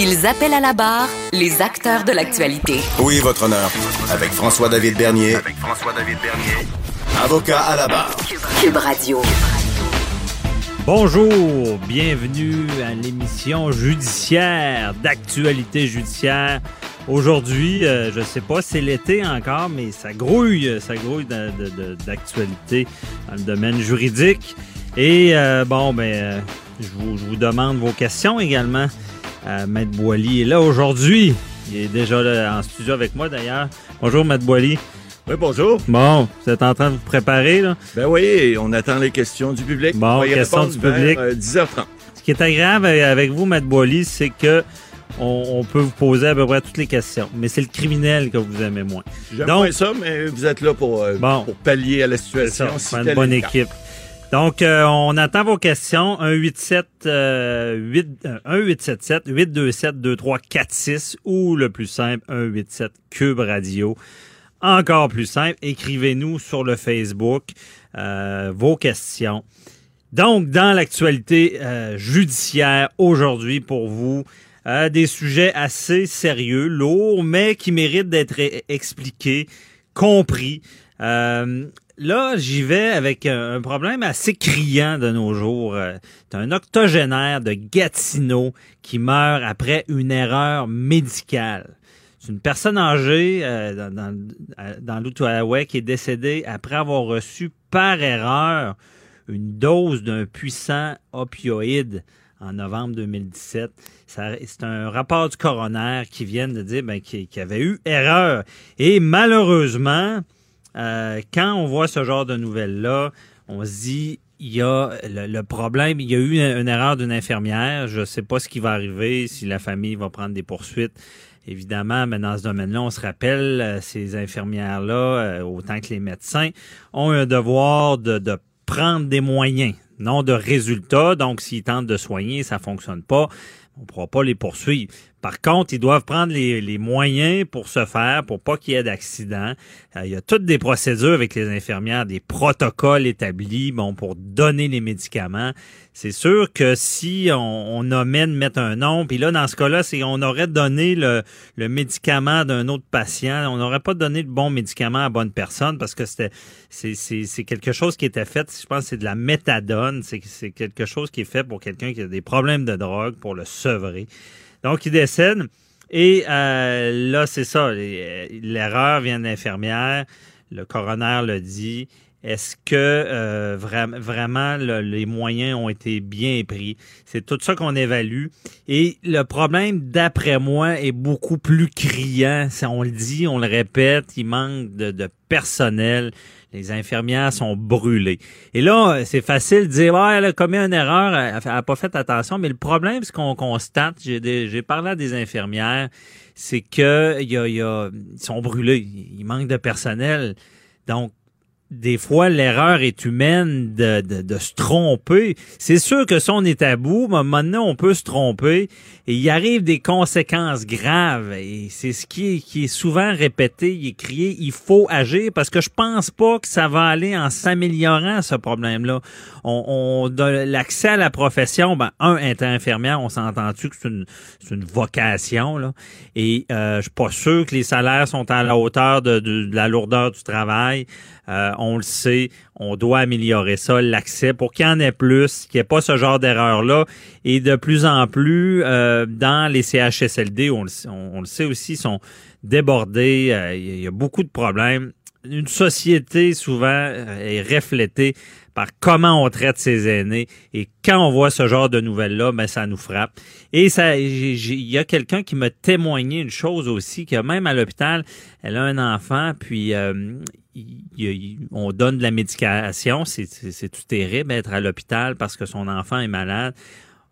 Ils appellent à la barre les acteurs de l'actualité. Oui, votre honneur. Avec François-David Bernier. Avec François-David Bernier. Avocat à la barre. Cube Radio. Bonjour, bienvenue à l'émission judiciaire d'actualité judiciaire. Aujourd'hui, euh, je sais pas, c'est l'été encore, mais ça grouille, ça grouille d'actualité dans le domaine juridique. Et euh, bon, ben, euh, je vous, je vous demande vos questions également. Euh, Maître Boily est là aujourd'hui. Il est déjà là en studio avec moi d'ailleurs. Bonjour, Maître Boily. Oui, bonjour. Bon, vous êtes en train de vous préparer, là? Ben oui, on attend les questions du public. Bon, On va y questions du vers, public. euh, 10h30. Ce qui est agréable avec vous, Matt Boily, c'est que on, on peut vous poser à peu près toutes les questions. Mais c'est le criminel que vous aimez moins. J'aime Donc- moins ça, mais vous êtes là pour, euh, Bon. pour pallier à la C'est situation. si c'est une bonne équipe. Donc, euh, on attend vos questions. 187 euh, 8, euh, 1877 827 2346 ou le plus simple 187 Cube Radio. Encore plus simple, écrivez-nous sur le Facebook euh, vos questions. Donc, dans l'actualité euh, judiciaire aujourd'hui pour vous, euh, des sujets assez sérieux, lourds, mais qui méritent d'être e- expliqués, compris. Euh, là, j'y vais avec un, un problème assez criant de nos jours. Euh, C'est un octogénaire de Gatineau qui meurt après une erreur médicale. C'est une personne âgée euh, dans, dans, euh, qui est décédée après avoir reçu par erreur une dose d'un puissant opioïde en novembre 2017. Ça- C'est un rapport du coroner qui vient de dire ben, qu'il y avait eu erreur. Et malheureusement, euh, quand on voit ce genre de nouvelles-là, on se dit, il y a le, le problème, il y a eu une, erreur d'une infirmière. Je ne sais pas ce qui va arriver, si la famille va prendre des poursuites. Évidemment, mais dans ce domaine-là, on se rappelle, euh, ces infirmières-là, euh, autant que les médecins, ont un devoir de, de prendre des moyens, non de résultats. Donc, s'ils tentent de soigner, ça fonctionne pas, on ne pourra pas les poursuivre. Par contre, ils doivent prendre les, moyens pour se faire, pour pas qu'il y ait d'accident. Euh, il y a toutes des procédures avec les infirmières, des protocoles établis, bon, pour donner les médicaments. C'est sûr que si on, on omet de mettre un nom, puis là, dans ce cas-là, c'est on aurait donné le, le médicament d'un autre patient, on n'aurait pas donné le bon médicament à la bonne personne parce que c'était c'est, quelque chose qui était fait, je pense c'est de la méthadone, c'est quelque chose qui est fait pour quelqu'un qui a des problèmes de drogue, pour le sevrer. Donc, il décède. Et euh, là, c'est ça. les- L'erreur vient de l'infirmière. Le coroner le dit. Est-ce que euh, vra- vraiment le- les moyens ont été bien pris? C'est tout ça qu'on évalue. Et le problème, d'après moi, est beaucoup plus criant. On le dit, on le répète, il manque de personnel. Les infirmières sont brûlées. Et là, c'est facile de dire, ouais, elle a commis une erreur, elle n'a pas fait attention. Mais le problème, ce qu'on constate, j'ai parlé à des infirmières, c'est que y a- ils sont brûlés. Il manque de personnel. Donc, des fois, l'erreur est humaine de, de, de se tromper. C'est sûr que si on est à bout, mais maintenant, on peut se tromper et il arrive des conséquences graves. Et c'est ce qui est, qui est souvent répété, est crié, il faut agir parce que je pense pas que ça va aller en s'améliorant, ce problème-là. On, on l'accès à la profession, ben, un, être infirmière, on s'entend-tu que c'est une, une vocation, là. Et euh, je suis pas sûr que les salaires sont à la hauteur de- de la lourdeur du travail. Euh, on le sait, on doit améliorer ça, l'accès, pour qu'il y en ait plus, qu'il n'y ait pas ce genre d'erreur-là. Et de plus en plus, euh, dans les CHSLD, on, le sait- aussi, sont débordés. euh, Il y a beaucoup de problèmes. une société souvent est reflétée par comment on traite ses aînés. Et quand on voit ce genre de nouvelles-là, ben, ça nous frappe. Et ça, il y a quelqu'un qui m'a témoigné une chose aussi, que même à l'hôpital, elle a un enfant, puis on donne de la médication. C'est tout terrible être à l'hôpital parce que son enfant est malade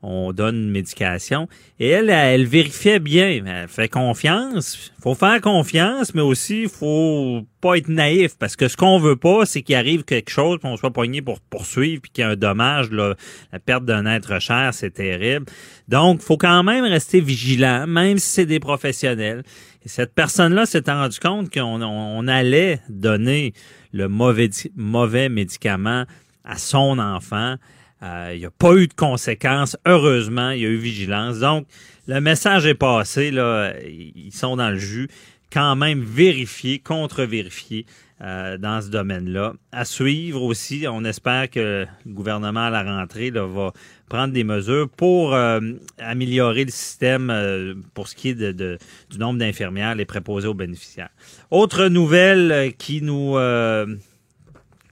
on donne une médication. Et elle, elle vérifiait bien. Elle fait confiance. faut faire confiance, mais aussi, faut pas être naïf. Parce que ce qu'on veut pas, c'est qu'il arrive quelque chose, qu'on soit poigné pour poursuivre, puis qu'il y ait un dommage. La perte d'un être cher, c'est terrible. Donc, faut quand même rester vigilant, même si c'est des professionnels. Et cette personne-là s'est rendu compte qu'on on allait donner le mauvais, mauvais médicament à son enfant euh, il n'y a pas eu de conséquences. Heureusement, il y a eu vigilance. Donc, le message est passé. Là, ils sont dans le jus. Quand même vérifier, contre-vérifier euh, dans ce domaine-là. À suivre aussi, on espère que le gouvernement à la rentrée là, va prendre des mesures pour euh, améliorer le système pour ce qui est de, du nombre d'infirmières, les préposés aux bénéficiaires. Autre nouvelle qui nous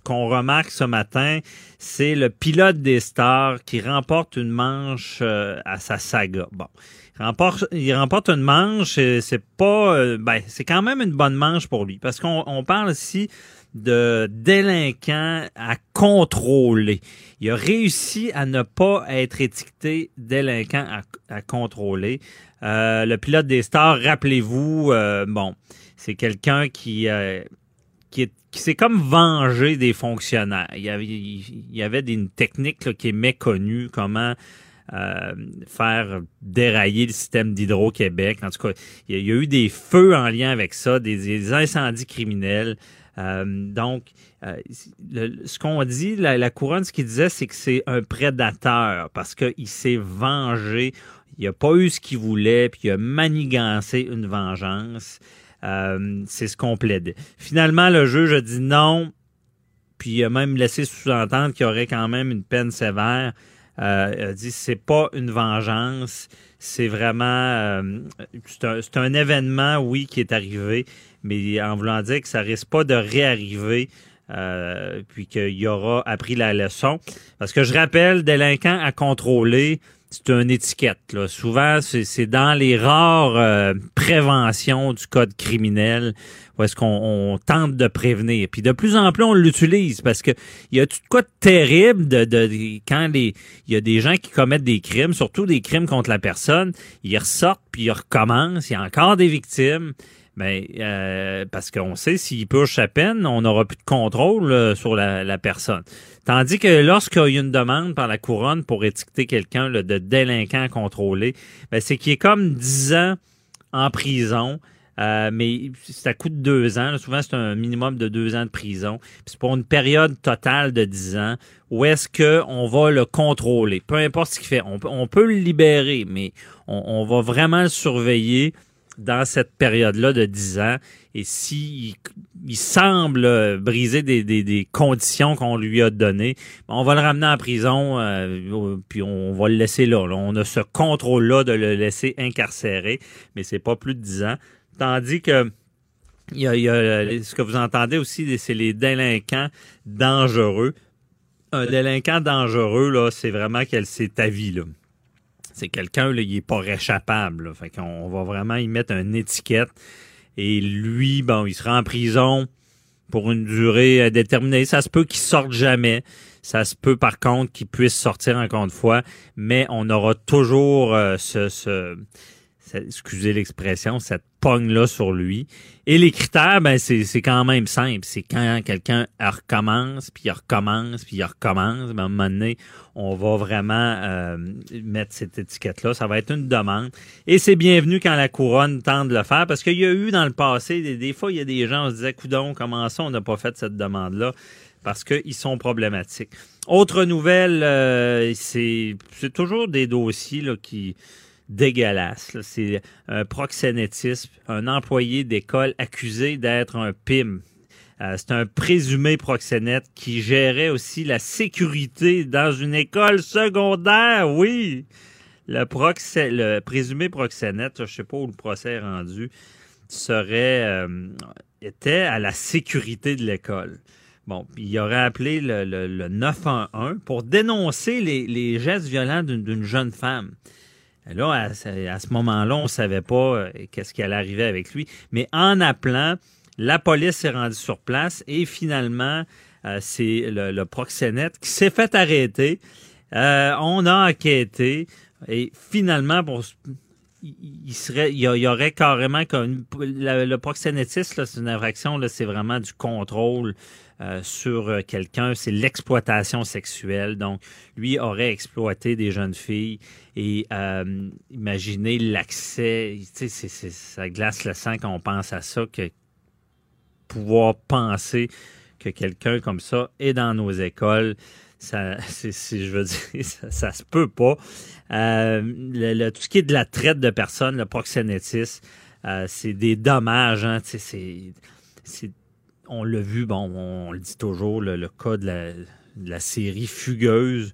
qu'on remarque ce matin, c'est le pilote des stars qui remporte une manche euh, à sa saga. Bon, il remporte, une manche, c'est pas, euh, ben, c'est quand même une bonne manche pour lui parce qu'on parle ici de délinquant à contrôler. Il a réussi à ne pas être étiqueté délinquant à, contrôler. Euh, le pilote des stars, rappelez-vous, bon, c'est quelqu'un qui qui, s'est comme vengé des fonctionnaires. Il y avait, il y avait une technique qui est méconnue, comment euh, faire dérailler le système d'Hydro-Québec. En tout cas, il y, a, eu des feux en lien avec ça, des, incendies criminels. Euh, donc, euh, ce qu'on dit, la, la, couronne, ce qu'il disait, c'est que c'est un prédateur parce qu'il s'est vengé. Il n'a pas eu ce qu'il voulait, puis il a manigancé une vengeance. Euh, c'est ce qu'on plaidait. Finalement, le juge a dit non, puis il a même laissé sous-entendre qu'il y aurait quand même une peine sévère. Euh, il a dit c'est pas une vengeance, c'est vraiment euh, c'est un, événement, oui, qui est arrivé, mais en voulant dire que ça risque pas de réarriver. puis qu'il y aura appris la leçon. Parce que je rappelle, délinquant à contrôler, c'est une étiquette. Là. Souvent, c'est dans les rares euh, préventions du code criminel où est-ce qu'on tente de prévenir. Puis de plus en plus, on l'utilise parce que il y a tout quoi de terrible de, de, quand les il y a des gens qui commettent des crimes, surtout des crimes contre la personne, ils ressortent puis ils recommencent. Il y a encore des victimes. Mais ben, euh, parce qu'on sait s'il purge sa peine, on n'aura plus de contrôle euh, sur la, personne. Tandis que lorsqu'il y a une demande par la couronne pour étiqueter quelqu'un de délinquant contrôlé, ben, c'est qu'il est comme 10 ans en prison. Euh, mais ça coûte deux ans. Souvent, c'est un minimum de deux ans de prison. C'est pour une période totale de dix ans où est-ce qu'on va le contrôler. Peu importe ce qu'il fait. On, peut le libérer, mais on, on va vraiment le surveiller dans cette période-là de 10 ans. Et s'il il semble briser des, conditions qu'on lui a données, on va le ramener en prison, euh, puis on va le laisser là, On a ce contrôle-là de le laisser incarcéré, mais c'est pas plus de 10 ans. Tandis que il y, a, ce que vous entendez aussi, c'est les délinquants dangereux. Un délinquant dangereux, là, c'est vraiment qu'elle s'est ta vie, là c'est quelqu'un, il n'est pas réchappable. Fait qu'on va vraiment y mettre une étiquette. Et lui, bon, il sera en prison pour une durée euh, déterminée. Ça se peut qu'il sorte jamais. Ça se peut par contre qu'il puisse sortir encore une fois, mais on aura toujours euh, ce, excusez l'expression, cette pogne-là sur lui. Et les critères, ben, c'est, quand même simple. C'est quand quelqu'un recommence, puis il recommence, puis il recommence, ben, à un moment donné, on va vraiment euh, mettre cette étiquette-là. Ça va être une demande. Et c'est bienvenu quand la couronne tente de le faire, parce qu'il y a eu dans le passé, des, fois, il y a des gens qui se disaient, coudon, comment ça, on n'a pas fait cette demande-là? parce qu'ils sont problématiques. Autre nouvelle, euh, c'est, c'est toujours des dossiers là, qui, dégueulasse. C'est un proxénétisme, un employé d'école accusé d'être un PIM. Euh, c'est un présumé proxénète qui gérait aussi la sécurité dans une école secondaire, oui. Le, présumé proxénète, je sais pas où le procès est rendu, serait euh, était à la sécurité de l'école. Bon, il aurait appelé le, le, le 911 pour dénoncer les, gestes violents d'une jeune femme. Là, à, ce- moment-là, on ne savait pas euh, qu'est-ce qui allait arriver avec lui. Mais en appelant, la police s'est rendue sur place et finalement, euh, c'est le, le proxénète qui s'est fait arrêter. Euh, on a enquêté et finalement, il, y, aurait carrément comme le, proxénétisme, c'est une infraction, c'est vraiment du contrôle euh, sur euh, quelqu'un, c'est l'exploitation sexuelle. Donc, lui aurait exploité des jeunes filles et euh, imaginez l'accès, ça glace le sang quand on pense à ça, que pouvoir penser que quelqu'un comme ça est dans nos écoles, ça, je veux dire, ça, se peut pas. Euh, tout ce qui est de la traite de personnes, le proxénétisme, euh, c'est des dommages. Hein, on l'a vu, bon, on, le dit toujours, le, le cas de la, la série Fugueuse,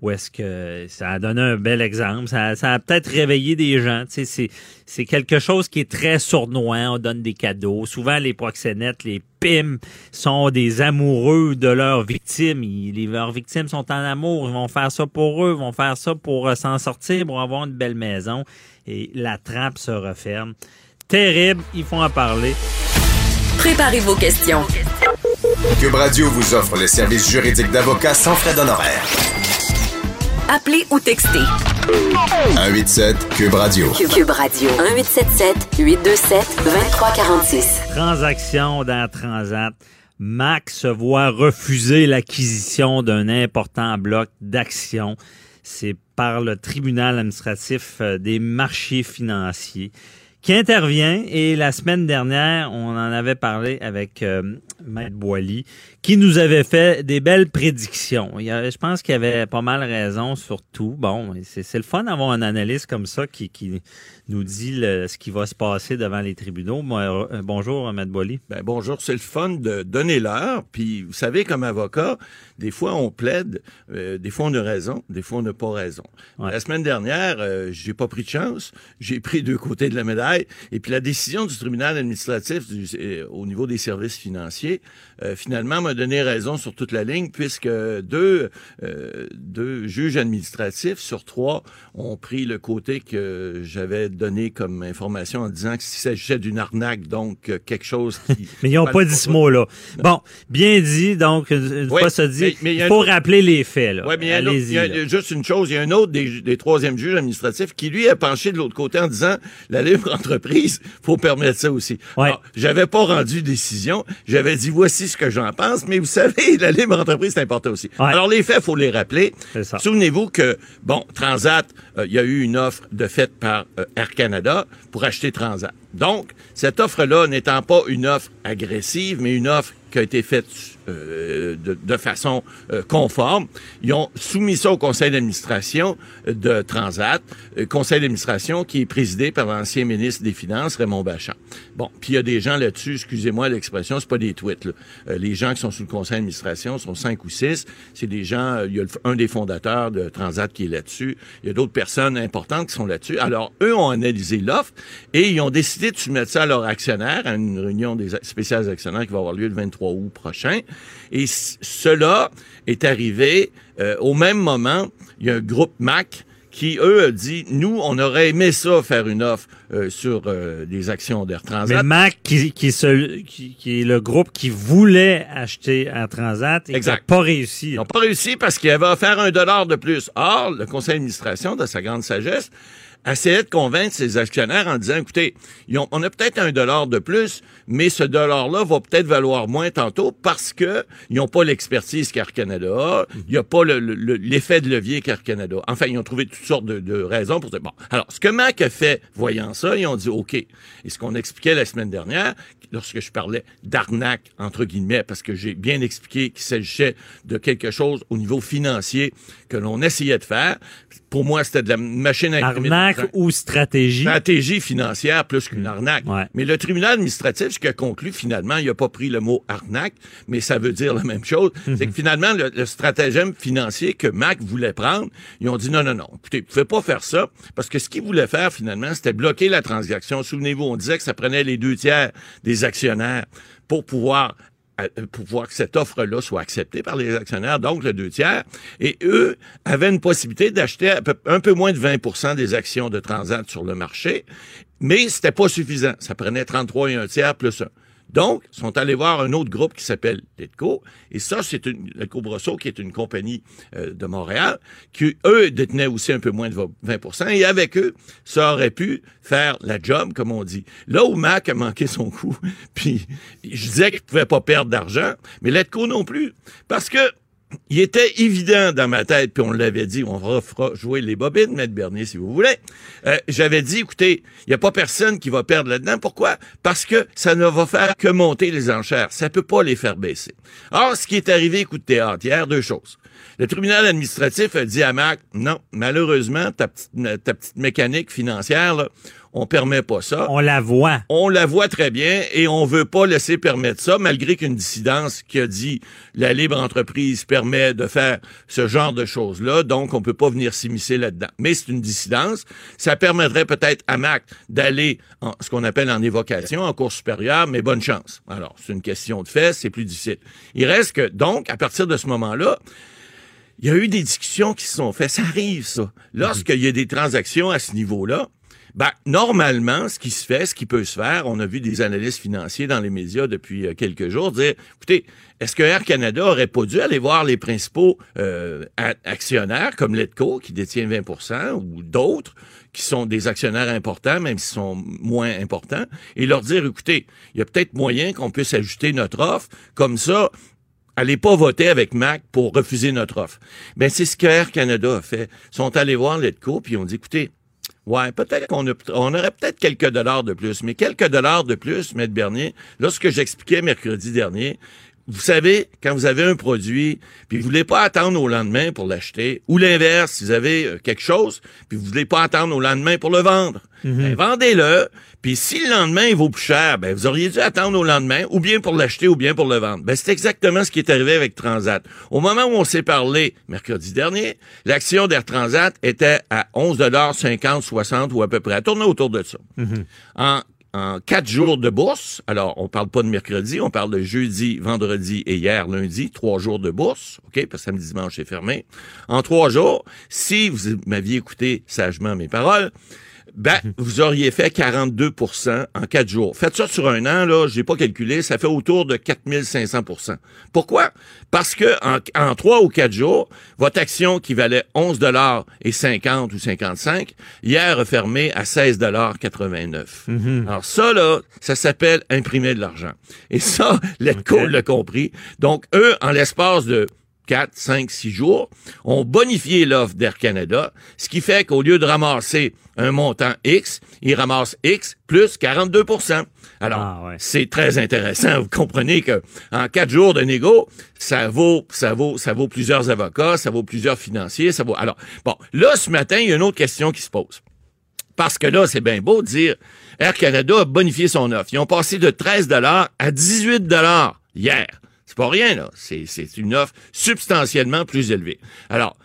où est-ce que ça a donné un bel exemple. Ça, a peut-être réveillé des gens. C'est, quelque chose qui est très sournois. On donne des cadeaux. Souvent, les proxénètes, les pimes, sont des amoureux de leurs victimes. Ils- leurs victimes sont en amour. Ils vont faire ça pour eux. Ils vont faire ça pour euh, s'en sortir, pour avoir une belle maison. Et la trappe se referme. Terrible. Ils font en parler. Préparez vos questions. Cube Radio vous offre les services juridiques d'avocats sans frais d'honoraires. Appelez ou textez 187 Cube Radio. Cube Radio 1877 827 2346. Transaction dans Transat. Mac se voit refuser l'acquisition d'un important bloc d'actions. C'est par le tribunal administratif euh, des marchés financiers qui intervient. Et la semaine dernière, on en avait parlé avec euh, Maître Boily, qui nous avait fait des belles prédictions. Il je pense qu'il avait pas mal raison sur tout. Bon, c'est le fun d'avoir un analyste comme ça qui, qui nous dit le- ce qui va se passer devant les tribunaux. Euh, bonjour, Maître Boily. Ben, bonjour, c'est le fun de donner l'heure. Puis, vous savez, comme avocat, des fois, on plaide, euh, des fois, on a raison, des fois, on n'a pas raison. Ouais. La semaine dernière, euh, j'ai pas pris de chance. J'ai pris deux côtés de la médaille. Et puis, la décision du tribunal administratif du- euh, au niveau des services financiers, euh, finalement, m'a donné raison sur toute la ligne, puisque deux, euh, deux juges administratifs sur trois ont pris le côté que j'avais donné comme information en disant qu'il s'agissait d'une arnaque, donc euh, quelque chose qui... Mais ils n'ont pas dit ce mot-là. Bon, bien dit, donc, une Oui, fois ça dit, mais- mais il faut autre- rappeler les faits. Là. Ouais, mais il y a, un juste une chose, il y a un autre des, des troisièmes juges administratifs qui, lui, a penché de l'autre côté en disant la libre entreprise, faut permettre ça aussi. Ouais. J'avais pas rendu décision, j'avais dit voici ce que j'en pense, mais vous savez, la libre entreprise, c'est important aussi. Ouais. Alors, les faits, faut les rappeler. Souvenez-vous que, bon, Transat, euh, il y a eu une offre de faite par euh, Air Canada pour acheter Transat. Donc, cette offre-là n'étant pas une offre agressive, mais une offre qui a été faite euh, de, façon euh, conforme. Ils ont soumis ça au conseil d'administration de Transat, euh, conseil d'administration qui est présidé par l'ancien ministre des Finances, Raymond Bachand. Bon, puis il y a des gens là-dessus, excusez-moi l'expression, c'est pas des tweets. Euh, les gens qui sont sous le conseil d'administration sont cinq ou six. C'est des gens, il y a un des fondateurs de Transat qui est là-dessus. Il y a d'autres personnes importantes qui sont là-dessus. Alors, eux ont analysé l'offre et ils ont décidé de soumettre ça à leurs actionnaires, à une réunion des spéciales actionnaires qui va avoir lieu le 23 août prochain. Et cela est arrivé euh, au même moment. Il y a un groupe MAC qui, eux, a dit, nous, on aurait aimé ça, faire une offre euh, sur euh, des actions d'Air Mais Transat. Mac, qui, qui, est ce- qui- qui est le groupe qui voulait acheter Air Transat et qui n'a Exact. pas réussi. Ils n'ont pas réussi parce qu'ils avaient offert un dollar de plus. Or, le conseil d'administration, de sa grande sagesse, essayait de convaincre ses actionnaires en disant, écoutez, on a peut-être un dollar de plus, mais ce dollar-là va peut-être valoir moins tantôt parce que ils n'ont pas l'expertise qu'Air Canada a, il n'y a pas le- le- le- l'effet de levier qu'Air Canada. Enfin, ils ont trouvé toutes sortes de, de raisons pour dire, bon, alors, ce que Mac a fait, voyant ça, ils ont dit, OK. Et ce qu'on expliquait la semaine dernière, lorsque je parlais d'arnaque, entre guillemets, parce que j'ai bien expliqué qu'il s'agissait de quelque chose au niveau financier que l'on essayait de faire. Pour moi, c'était de la machine à Arnaque ou stratégie? stratégie financière plus qu'une arnaque. Ouais. Mais le tribunal administratif, ce qui a conclu finalement, il n'a pas pris le mot arnaque, mais ça veut dire la même chose. C'est que finalement, le, le stratagème financier que Mac voulait prendre, ils ont dit non, non, non, écoutez, vous pouvez pas faire ça, parce que ce qu'ils voulaient faire finalement, c'était bloquer la transaction. Souvenez-vous, on disait que ça prenait les deux tiers des actionnaires pour pouvoir euh, pour pouvoir que cette offre-là soit acceptée par les actionnaires, donc le deux tiers. Et eux avaient une possibilité d'acheter un peu moins de 20% des actions de Transat sur le marché, mais c'était pas suffisant. Ça prenait 33 et un tiers plus un. Donc, ils sont allés voir un autre groupe qui s'appelle Letco, et ça, c'est une, Letco Brosseau, qui est une compagnie euh, de Montréal, qui, eux, détenaient aussi un peu moins de 20% et avec eux, ça aurait pu faire la job, comme on dit. Là où Mac a manqué son coup, puis je disais qu'il pouvait pas perdre d'argent, mais Letco non plus, parce que il était évident dans ma tête, puis on l'avait dit, on refera jouer les bobines, Maître Bernier, si vous voulez. Euh, J'avais dit, écoutez, il n'y a pas personne qui va perdre là-dedans. Pourquoi? Parce que ça ne va faire que monter les enchères. Ça peut pas les faire baisser. Or, ce qui est arrivé, coup de théâtre, hier, deux choses. Le tribunal administratif a dit à Mac, non, malheureusement, ta petite, ta petite mécanique financière, là, on permet pas ça. On la voit. On la voit très bien et on veut pas laisser permettre ça, malgré qu'une dissidence qui a dit la libre entreprise permet de faire ce genre de choses-là, donc on peut pas venir s'immiscer là-dedans. Mais c'est une dissidence. Ça permettrait peut-être à Mac d'aller en ce qu'on appelle en évocation, en cours supérieur, mais bonne chance. Alors, c'est une question de fait, c'est plus difficile. Il reste que, donc, à partir de ce moment-là, il y a eu des discussions qui se sont faites. Ça arrive, ça. Lorsqu'il y a des transactions à ce niveau-là, ben, normalement, ce qui se fait, ce qui peut se faire, on a vu des analystes financiers dans les médias depuis euh, quelques jours dire, écoutez, est-ce que Air Canada aurait pas dû aller voir les principaux euh, actionnaires comme Letco, qui détient 20% ou d'autres, qui sont des actionnaires importants, même s'ils sont moins importants, et leur dire, écoutez, il y a peut-être moyen qu'on puisse ajuster notre offre, comme ça, allez pas voter avec Mac pour refuser notre offre. Ben, c'est ce que Air Canada a fait. Ils sont allés voir Letco, puis ils ont dit, écoutez, Ouais, peut-être qu'on on aurait peut-être quelques dollars de plus, mais quelques dollars de plus, Maître Bernier, lorsque j'expliquais mercredi dernier, vous savez, quand vous avez un produit, puis vous voulez pas attendre au lendemain pour l'acheter, ou l'inverse, si vous avez euh, quelque chose, puis vous voulez pas attendre au lendemain pour le vendre, ben, vendez-le, puis si le lendemain il vaut plus cher, ben vous auriez dû attendre au lendemain, ou bien pour l'acheter, ou bien pour le vendre. Ben c'est exactement ce qui est arrivé avec Transat. Au moment où on s'est parlé mercredi dernier, l'action d'Air Transat était à 11,50 60 ou à peu près. Elle tournait autour de ça. En en quatre jours de bourse, alors on parle pas de mercredi, on parle de jeudi, vendredi et hier lundi, trois jours de bourse, ok, parce que samedi dimanche c'est fermé. En trois jours, si vous m'aviez écouté sagement mes paroles, ben vous auriez fait 42% en quatre jours. Faites ça sur un an là, j'ai pas calculé, ça fait autour de 4500% Pourquoi? Parce que en, trois ou quatre jours, votre action qui valait 11 dollars et 50 ou 55, hier a fermé à 16 dollars 89. Alors ça là, ça s'appelle imprimer de l'argent. Et ça, Letco Ok. l'a compris. Donc eux, en l'espace de 4, 5, 6 jours, ont bonifié l'offre d'Air Canada, ce qui fait qu'au lieu de ramasser un montant X, ils ramassent X plus 42% Alors, Ah, ouais. c'est très intéressant. Vous comprenez que en quatre jours de négo, ça vaut, ça vaut, ça vaut plusieurs avocats, ça vaut plusieurs financiers, ça vaut. Alors, bon, là, ce matin, il y a une autre question qui se pose. Parce que là, c'est bien beau de dire Air Canada a bonifié son offre. Ils ont passé de 13 à 18 hier. C'est pas rien, là. C'est, c'est une offre substantiellement plus élevée. Alors,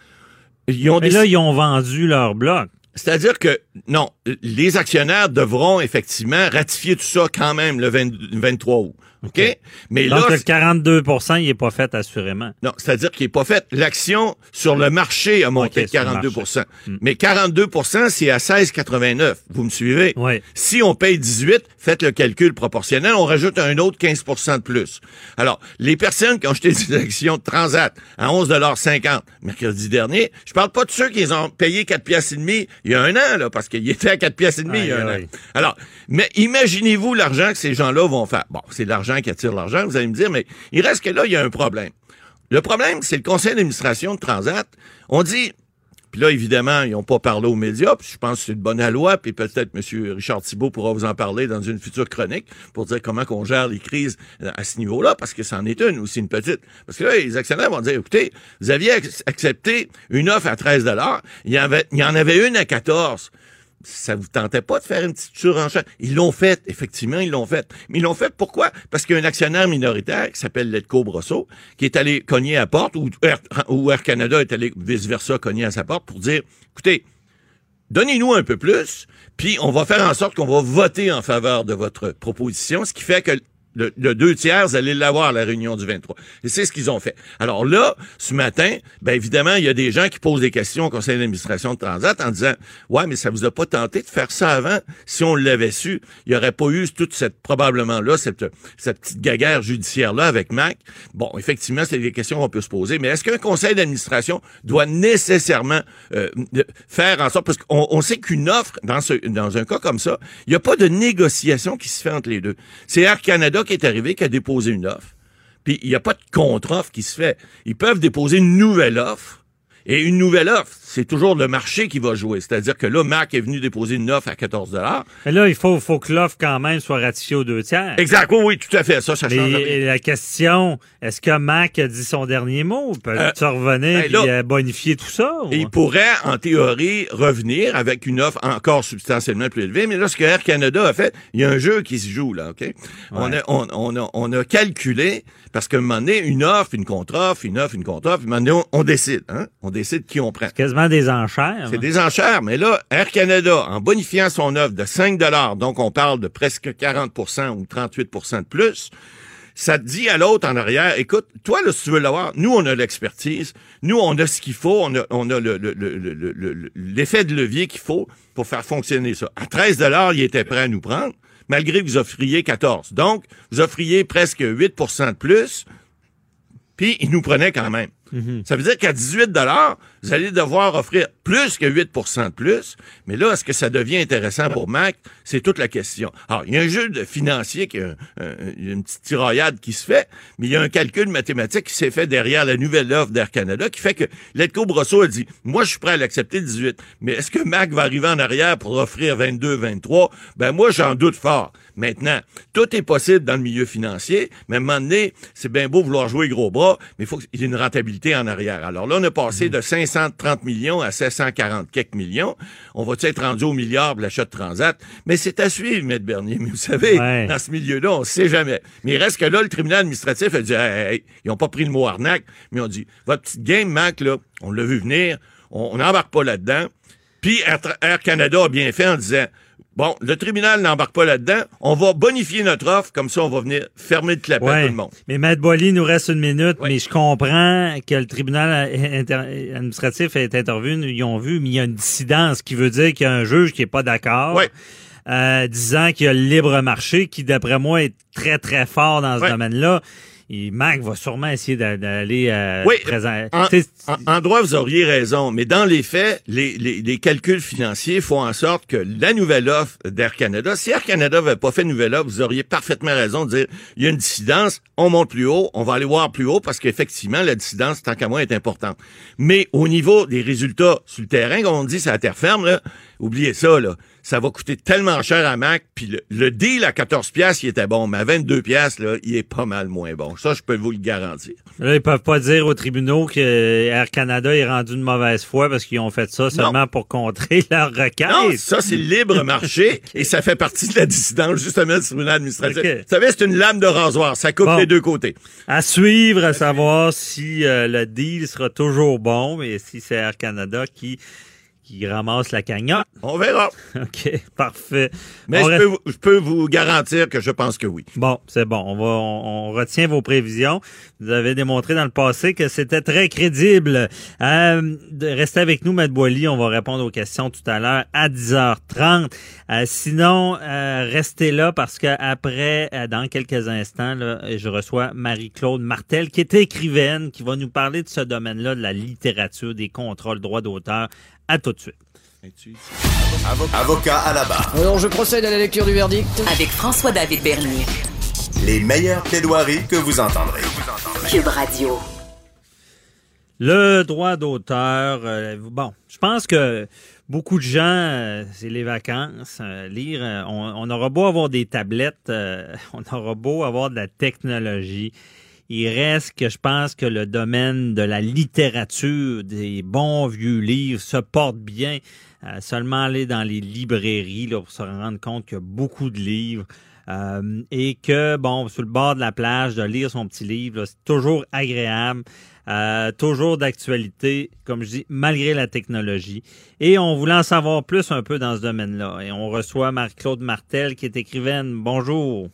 ils ont Mais là, ils ont vendu leur bloc. c'est-à-dire que, non, les actionnaires devront effectivement ratifier tout ça quand même le 20 23 août. OK? Mais Donc, là, le 42 il n'est pas fait assurément. non, c'est-à-dire qu'il n'est pas fait. L'action sur le marché a monté de sur le 42 marché. Hmm. Mais 42% c'est à 16,89. Vous me suivez? Oui. Si on paye 18, faites le calcul proportionnel, on rajoute un autre 15% de plus. Alors, les personnes qui ont acheté des actions de Transat à 11,50 mercredi dernier, je parle pas de ceux qui les ont payé 4 piastres et demi il y a un an, là, parce qu'ils étaient à 4 piastres et demi il y a un aïe. an. Alors, mais imaginez-vous l'argent que ces gens-là vont faire. Bon, c'est l'argent qui attire l'argent, vous allez me dire, mais il reste que là, il y a un problème. Le problème, c'est le conseil d'administration de Transat. On dit, Puis là, évidemment, ils n'ont pas parlé aux médias, puis je pense que c'est une bonne loi, puis peut-être M. Richard Thibault pourra vous en parler dans une future chronique pour dire comment qu'on gère les crises à ce niveau-là, parce que c'en est une aussi, une petite. Parce que là, les actionnaires vont dire, écoutez, vous aviez accepté une offre à 13 il y, avait, il y en avait une à 14 ça vous tentait pas de faire une petite surenchère? Ils l'ont fait, effectivement, ils l'ont fait. Mais ils l'ont fait pourquoi? Parce qu'il y a un actionnaire minoritaire qui s'appelle Letco Brosseau, qui est allé cogner à porte, ou Air, ou Air Canada est allé vice-versa cogner à sa porte pour dire, écoutez, donnez-nous un peu plus, puis on va faire en sorte qu'on va voter en faveur de votre proposition, ce qui fait que le, deux tiers, vous allez l'avoir la réunion du 23. Et c'est ce qu'ils ont fait. Alors là, ce matin, ben évidemment, il y a des gens qui posent des questions au conseil d'administration de Transat en disant Ouais, mais ça vous a pas tenté de faire ça avant? Si on l'avait su, il n'y aurait pas eu toute cette, probablement là, cette, cette petite gaguerre judiciaire-là avec Mac. Bon, effectivement, c'est des questions qu'on peut se poser, mais est-ce qu'un conseil d'administration doit nécessairement euh, faire en sorte, parce qu'on on sait qu'une offre, dans, ce, dans un cas comme ça, il n'y a pas de négociation qui se fait entre les deux. C'est Air Canada qui est arrivé, qui a déposé une offre. Puis il n'y a pas de contre-offre qui se fait. Ils peuvent déposer une nouvelle offre et une nouvelle offre, c'est toujours le marché qui va jouer. C'est-à-dire que là, Mac est venu déposer une offre à 14 Mais là, il faut, faut que l'offre quand même soit ratifiée aux deux tiers. Exact. Oui, tout à fait. Ça, ça change Mais la question, est-ce que Mac a dit son dernier mot? Peut-il euh, revenir ben et bonifier tout ça? Il pourrait, en théorie, revenir avec une offre encore substantiellement plus élevée. Mais là, ce que Air Canada a fait, il y a un jeu qui se joue, là, OK? On, a, on, on, a, on a calculé, parce qu'à un moment donné, une offre, une contre-offre, une offre, une contre-offre, un moment donné, on, décide, hein? On décide qui on prend. Des enchères. C'est des enchères, mais là, Air Canada, en bonifiant son offre de 5 donc on parle de presque 40% ou 38% de plus, ça te dit à l'autre en arrière, écoute, toi, là, si tu veux l'avoir, nous, on a l'expertise, nous, on a ce qu'il faut, on a l'effet de levier qu'il faut pour faire fonctionner ça. À 13 il était prêt à nous prendre, malgré que vous offriez 14. Donc, vous offriez presque 8% de plus, puis il nous prenait quand même. Mhm. Ça veut dire qu'à 18 vous allez devoir offrir plus que 8% de plus. Mais là, est-ce que ça devient intéressant pour Mac? C'est toute la question. Alors, il y a un jeu de financier, qui a une petite tiraillade qui se fait, mais il y a un calcul mathématique qui s'est fait derrière la nouvelle offre d'Air Canada qui fait que Letco Brosseau a dit, moi, je suis prêt à l'accepter 18, mais est-ce que Mac va arriver en arrière pour offrir 22, 23? Ben, moi, j'en doute fort. Maintenant, tout est possible dans le milieu financier, mais à un moment donné, c'est bien beau vouloir jouer gros bras, mais il faut qu'il y ait une rentabilité en arrière. Alors là, on est passé mhm. de 530 millions à 740 quelques millions. On va être rendu au milliard de l'achat de Transat? Mais c'est à suivre, M. Bernier. Mais vous savez, dans ce milieu-là, on ne sait jamais. Mais il reste que là, le tribunal administratif a dit, hey, ils n'ont pas pris le mot arnaque, mais on dit, votre petite game, Mac, là, on l'a vu venir, on n'embarque pas là-dedans. Puis Air Canada a bien fait en disant, Bon, le tribunal n'embarque pas là-dedans. On va bonifier notre offre, comme ça, on va venir fermer le clapet à tout le monde. Mais Maître Boily, nous reste une minute, mais je comprends que le tribunal administratif est intervenu, ils ont vu, mais il y a une dissidence qui veut dire qu'il y a un juge qui est pas d'accord. Euh, disant qu'il y a le libre marché qui, d'après moi, est très, très fort dans ce domaine-là. Et Mac va sûrement essayer d'aller euh, oui, En, droit, vous auriez raison, mais dans les faits, les, les, les, calculs financiers font en sorte que la nouvelle offre d'Air Canada, si Air Canada n'avait pas fait une nouvelle offre, vous auriez parfaitement raison de dire il y a une dissidence, on monte plus haut, on va aller voir plus haut parce qu'effectivement, la dissidence, tant qu'à moi, est importante. Mais au niveau des résultats sur le terrain, comme on dit, c'est la terre ferme, là, oubliez ça, là ça va coûter tellement cher à Mac. Puis le, deal à 14 pièces, il était bon, mais à 22 pièces là, il est pas mal moins bon. Ça, je peux vous le garantir. Là, ils peuvent pas dire aux tribunaux que Air Canada est rendu une mauvaise foi parce qu'ils ont fait ça seulement pour contrer leur requête. Non, ça, c'est le libre marché et ça fait partie de la dissidence, justement, du tribunal administratif. Vous savez, c'est une lame de rasoir. Ça coupe les deux côtés. À suivre, à savoir si euh, le deal sera toujours bon, mais si c'est Air Canada qui qui ramasse la cagnotte. On verra. OK, parfait. Mais je, peux, vous garantir que je pense que oui. Bon, c'est bon. On va, on, retient vos prévisions. Vous avez démontré dans le passé que c'était très crédible. Euh, restez avec nous, Matt Boily. On va répondre aux questions tout à l'heure à 10h30. Euh, sinon, euh, restez là parce que après, euh, dans quelques instants, là, je reçois Marie-Claude Martel, qui est écrivaine, qui va nous parler de ce domaine-là, de la littérature, des contrôles, droits d'auteur à tout de suite. Avocat à la barre. Alors je procède à la lecture du verdict. Avec François-David Bernier. Les meilleures plaidoiries que vous entendrez. Cube Radio. Le droit d'auteur, euh, bon, je pense que beaucoup de gens, euh, c'est les vacances, euh, lire, on, on aura beau avoir des tablettes, euh, on aura beau avoir de la technologie. Il reste que je pense que le domaine de la littérature, des bons vieux livres, se porte bien. Euh, seulement aller dans les librairies là, pour se rendre compte qu'il y a beaucoup de livres. Euh, et que, bon, sur le bord de la plage, de lire son petit livre, c'est toujours agréable, euh, toujours d'actualité, comme je dis, malgré la technologie. Et on voulait en savoir plus un peu dans ce domaine-là. Et on reçoit Marie-Claude Martel, qui est écrivaine. Bonjour.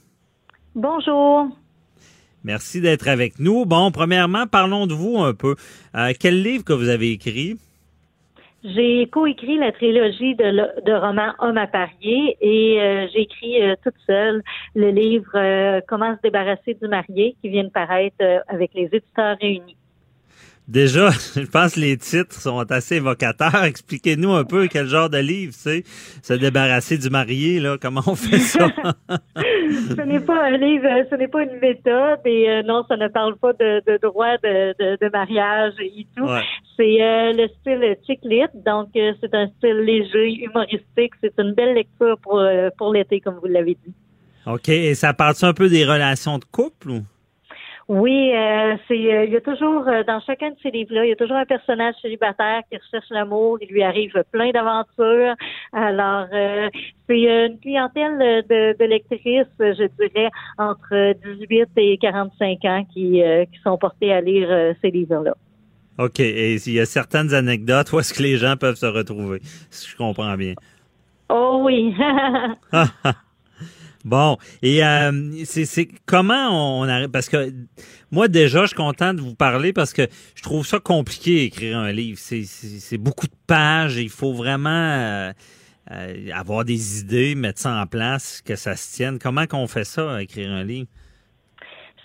Bonjour. Merci d'être avec nous. Bon, premièrement, parlons de vous un peu. Euh, quel livre que vous avez écrit? J'ai coécrit la trilogie de, romans Homme à parier et euh, j'ai écrit euh, toute seule le livre Comment se débarrasser du marié qui vient de paraître avec les éditeurs réunis. Déjà, je pense que les titres sont assez évocateurs. Expliquez-nous un peu quel genre de livre c'est. Se débarrasser du marié, là, comment on fait ça? ce n'est pas un livre, euh, ce n'est pas une méthode et euh, non, ça ne parle pas de, de droit de, de, de mariage et tout. Ouais. C'est euh, le style chick lit, donc euh, c'est un style léger, humoristique. C'est une belle lecture pour, pour l'été, comme vous l'avez dit. OK. Et ça parle un peu des relations de couple ou? Oui, euh, c'est euh, il y a toujours euh, dans chacun de ces livres-là, il y a toujours un personnage célibataire qui recherche l'amour, il lui arrive plein d'aventures. Alors euh, c'est une clientèle de, de lectrices, je dirais entre 18 et 45 ans qui euh, qui sont portées à lire ces livres-là. OK. Et il y a certaines anecdotes où est-ce que les gens peuvent se retrouver, si je comprends bien? Oh oui. Bon, et euh, c'est comment on arrive parce que moi déjà je suis content de vous parler parce que je trouve ça compliqué écrire un livre. C'est beaucoup de pages. Il faut vraiment euh, euh, avoir des idées, mettre ça en place, que ça se tienne. Comment qu'on fait ça, écrire un livre?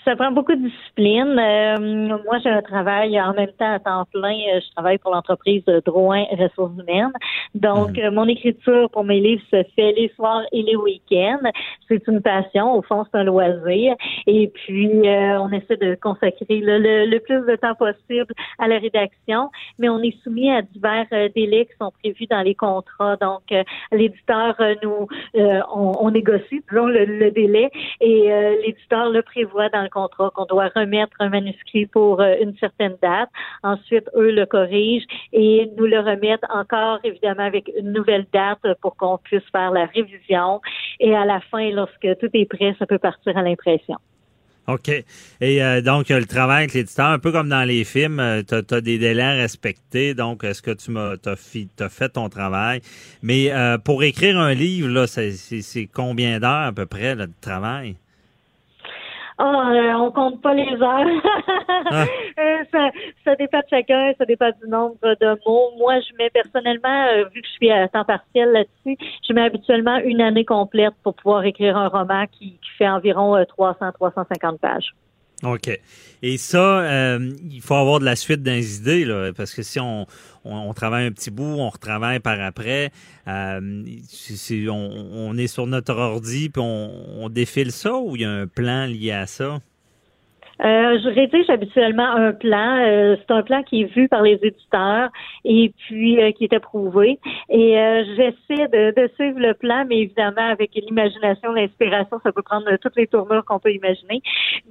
Ça prend beaucoup de discipline. Euh, moi, j'ai un travail en même temps à temps plein. Euh, Je travaille pour l'entreprise Drouin Ressources humaines. Donc, euh, mon écriture pour mes livres se fait les soirs et les week-ends. C'est une passion. Au fond, c'est un loisir. Et puis, euh, on essaie de consacrer le, le- le plus de temps possible à la rédaction. Mais on est soumis à divers euh, délais qui sont prévus dans les contrats. Donc, euh, l'éditeur nous, euh, on, on négocie, disons, le, le délai et euh, l'éditeur le prévoit dans le contrat qu'on doit remettre un manuscrit pour euh, une certaine date. Ensuite, eux le corrigent et nous le remettent encore, évidemment, avec une nouvelle date pour qu'on puisse faire la révision. Et à la fin, lorsque tout est prêt, ça peut partir à l'impression. OK. Et euh, donc, le travail avec l'éditeur, un peu comme dans les films, tu as, des délais à respecter. Donc, est-ce que tu m'as t'as fait ton travail? Mais euh, pour écrire un livre, c'est combien d'heures à peu près de travail? Ah, euh, on compte pas les heures. Euh, ça, ça dépend de chacun, ça dépend du nombre de mots. Moi, je mets personnellement, euh, vu que je suis à temps partiel là-dessus, je mets habituellement une année complète pour pouvoir écrire un roman qui, qui fait environ euh, 300-350 pages. OK. Et ça, euh, il faut avoir de la suite dans les idées, là, parce que si on, on, on travaille un petit bout, on retravaille par après, euh, c'est- c'est- on, on est sur notre ordi, puis on, on défile ça, ou il y a un plan lié à ça? Euh, je rédige habituellement un plan. Euh, c'est un plan qui est vu par les éditeurs et puis euh, qui est approuvé. Et euh, j'essaie de, de suivre le plan, mais évidemment avec l'imagination, l'inspiration, ça peut prendre toutes les tournures qu'on peut imaginer.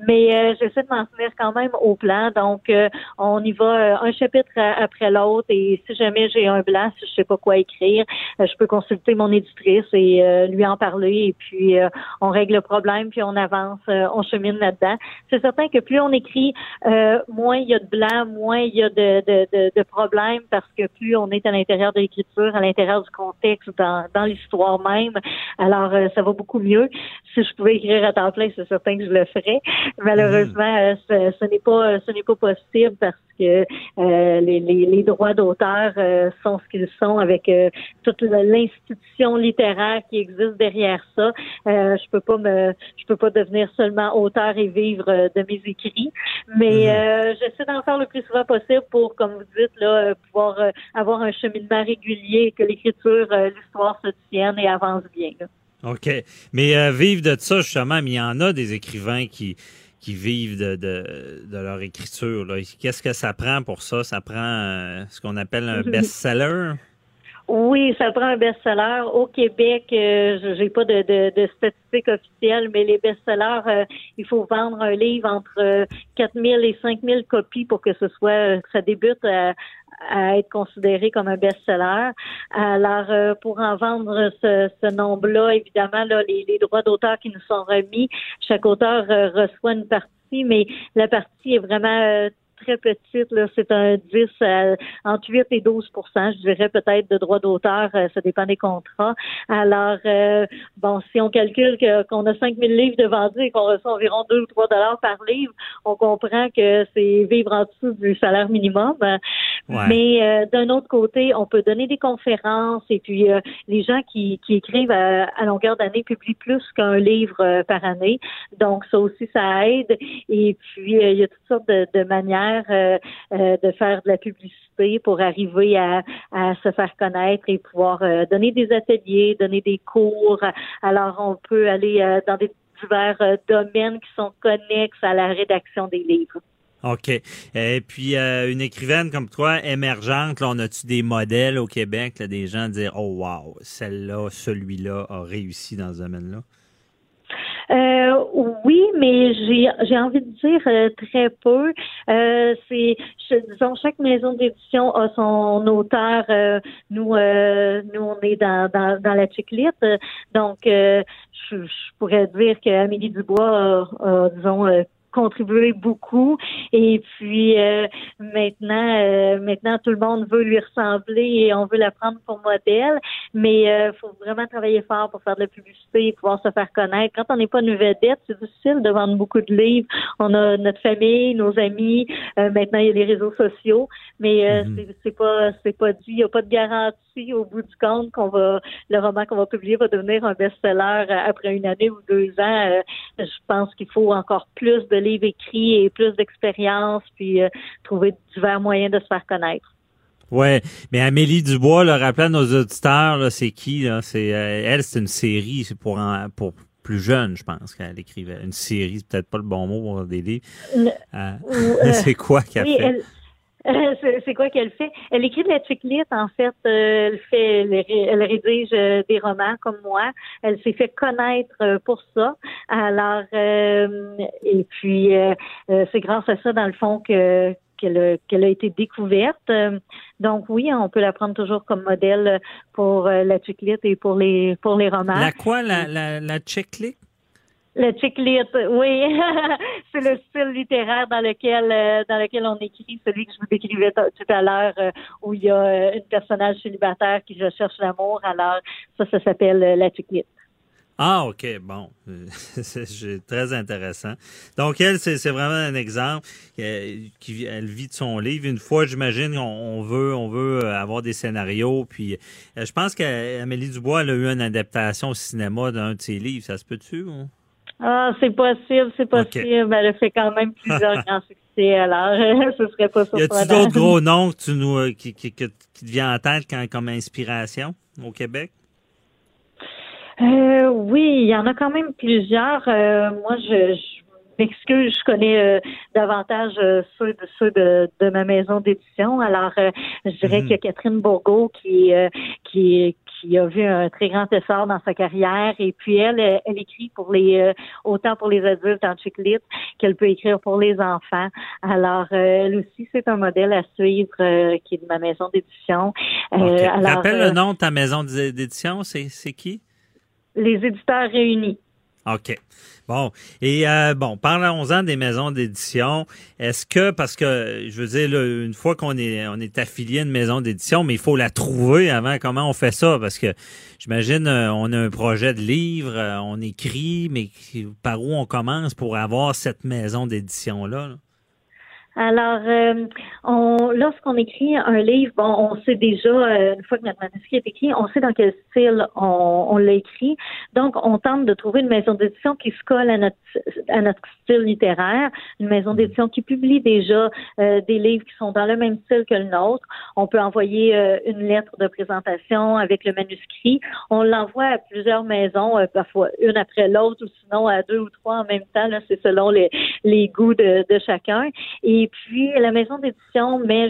Mais euh, j'essaie de m'en tenir quand même au plan. Donc, on y va un chapitre après l'autre. Et si jamais j'ai un blanc, si je sais pas quoi écrire, je peux consulter mon éditrice et lui en parler. Et puis, on règle le problème, puis on avance, on chemine là-dedans. C'est certain que plus on écrit, euh, moins il y a de blanc, moins il y a de, de, de, de problèmes parce que plus on est à l'intérieur de l'écriture, à l'intérieur du contexte, dans, dans l'histoire même. Alors, euh, ça va beaucoup mieux. Si je pouvais écrire à temps plein, c'est certain que je le ferais. Malheureusement, euh, ce, ce n'est pas ce n'est pas possible parce que euh, les, les, les droits d'auteur euh, sont ce qu'ils sont avec euh, toute l'institution littéraire qui existe derrière ça. Je peux pas me je peux pas devenir seulement auteur et vivre de mes écrits, mais euh, j'essaie d'en faire le plus souvent possible pour, comme vous dites, là, pouvoir avoir un cheminement régulier, que l'écriture, l'histoire se tienne et avance bien. là. OK. Mais euh, vivre de ça, justement, mais il y en a des écrivains qui, qui vivent de, de, de leur écriture. là. Qu'est-ce que ça prend pour ça? Ça prend euh, ce qu'on appelle un best-seller? Oui, ça prend un best-seller. Au Québec, euh, j'ai pas de, de, de statistiques officielles, mais les best-sellers, euh, il faut vendre un livre entre euh, 4 000 et 5 000 copies pour que ce soit, euh, ça débute à, à être considéré comme un best-seller. Alors, euh, pour en vendre ce, ce nombre-là, évidemment, là, les, les droits d'auteur qui nous sont remis, chaque auteur euh, reçoit une partie, mais la partie est vraiment euh, très petite. Là, c'est un 10 euh, entre 8 et 12% je dirais peut-être de droits d'auteur, euh, ça dépend des contrats. Alors, euh, bon, si on calcule que, qu'on a 5 000 livres de vendus et qu'on reçoit environ 2 ou 3 dollars par livre, on comprend que c'est vivre en dessous du salaire minimum. Ouais. Mais euh, d'un autre côté, on peut donner des conférences et puis euh, les gens qui, qui écrivent à, à longueur d'année publient plus qu'un livre euh, par année. Donc ça aussi, ça aide. Et puis euh, il y a toutes sortes de, de manières euh, euh, de faire de la publicité pour arriver à, se faire connaître et pouvoir euh, donner des ateliers, donner des cours. Alors on peut aller dans des divers domaines qui sont connexes à la rédaction des livres. OK. Et puis, une écrivaine comme toi, émergente, là, on a-tu des modèles au Québec, des gens dire, oh wow, celle-là, celui-là a réussi dans ce domaine-là? Euh, oui, mais j'ai j'ai envie de dire euh, très peu. Euh, c'est disons chaque maison d'édition a son auteur. euh, nous euh, nous on est dans dans, dans la chiclite, donc euh, je, je pourrais dire que Amélie Dubois a, a, disons contribué beaucoup. Et puis euh, maintenant euh, maintenant tout le monde veut lui ressembler et on veut la prendre pour modèle. Mais il faut vraiment travailler fort pour faire de la publicité et pouvoir se faire connaître. Quand on n'est pas une vedette c'est difficile de vendre beaucoup de livres. On a notre famille nos amis. Euh, maintenant il y a les réseaux sociaux. Mais euh, Mhm. c'est pas c'est pas dit. Il n'y a pas de garantie au bout du compte qu'on va le roman qu'on va publier va devenir un best-seller euh, après une année ou deux ans. Euh, je pense qu'il faut encore plus de livres écrits et plus d'expérience, puis euh, trouver divers moyens de se faire connaître. Ouais, mais Amélie Dubois, le rappelle à nos auditeurs, là, c'est qui? Là? C'est, euh, elle, c'est une série, c'est pour, en- pour plus jeune, je pense, qu'elle écrivait. Une série, c'est peut-être pas le bon mot pour des livres. Euh, euh, c'est quoi qu'elle oui, fait? elle- c'est quoi qu'elle fait? Elle écrit de la chiclite, en fait. euh, elle fait, elle, ré- elle rédige euh, des romans comme moi. Elle s'est fait connaître euh, pour ça. Alors, euh, et puis, euh, c'est grâce à ça, dans le fond, que qu'elle a, a été découverte. Donc oui, on peut la prendre toujours comme modèle pour la chiclite et pour les pour les romans. La quoi, la, la, la chiclite? Le chiclite, oui. c'est le style littéraire dans lequel euh, dans lequel on écrit, celui que je vous décrivais tout à l'heure, euh, où il y a euh, une personnage célibataire qui recherche l'amour. Alors, ça, ça s'appelle euh, la chiclite. Ah, OK, bon. C'est très intéressant. Donc, elle, c'est vraiment un exemple. euh, qui elle vit de son livre. Une fois, j'imagine, on, veut on veut avoir des scénarios. Puis, je pense qu'Amélie Dubois elle a eu une adaptation au cinéma d'un de ses livres. Ça se peut-tu? ou? Ah, c'est possible, c'est possible. Elle a fait quand même plusieurs grands succès. Alors, ce serait pas Y a-t-il surprenant. d'autres gros noms que tu nous, euh, qui, qui, que- qui te vient en tête quand- comme inspiration au Québec? Euh, oui, il y en a quand même plusieurs. Euh, moi, je, je m'excuse, je connais euh, davantage euh, ceux, de, ceux de, de ma maison d'édition. Alors, euh, je dirais Mhm. qu'il y a Catherine Bourgault qui, euh, qui, qui a vu un très grand essor dans sa carrière. Et puis, elle, elle, elle écrit pour les euh, autant pour les adultes en chiclite qu'elle peut écrire pour les enfants. Alors, euh, elle aussi, c'est un modèle à suivre euh, qui est de ma maison d'édition. Euh, OK. alors, Rappelle euh, le nom de ta maison d'é- d'édition, c'est qui? les éditeurs réunis. OK. Bon. Et euh, bon, parlons-en des maisons d'édition. Est-ce que, parce que, je veux dire, là, une fois qu'on est, on est affilié à une maison d'édition, mais il faut la trouver avant. Comment on fait ça? Parce que j'imagine, euh, on a un projet de livre, euh, on écrit, mais par où on commence pour avoir cette maison d'édition-là? là? Alors, euh, on, lorsqu'on écrit un livre, bon, on sait déjà, euh, une fois que notre manuscrit est écrit, on sait dans quel style on, on l'a écrit. Donc, on tente de trouver une maison d'édition qui se colle à notre, à notre style littéraire, une maison d'édition qui publie déjà euh, des livres qui sont dans le même style que le nôtre. On peut envoyer une lettre de présentation avec le manuscrit. On l'envoie à plusieurs maisons, parfois une après l'autre, ou sinon à deux ou trois en même temps. Là, c'est selon les, les goûts de, de chacun. Et et puis, la maison d'édition met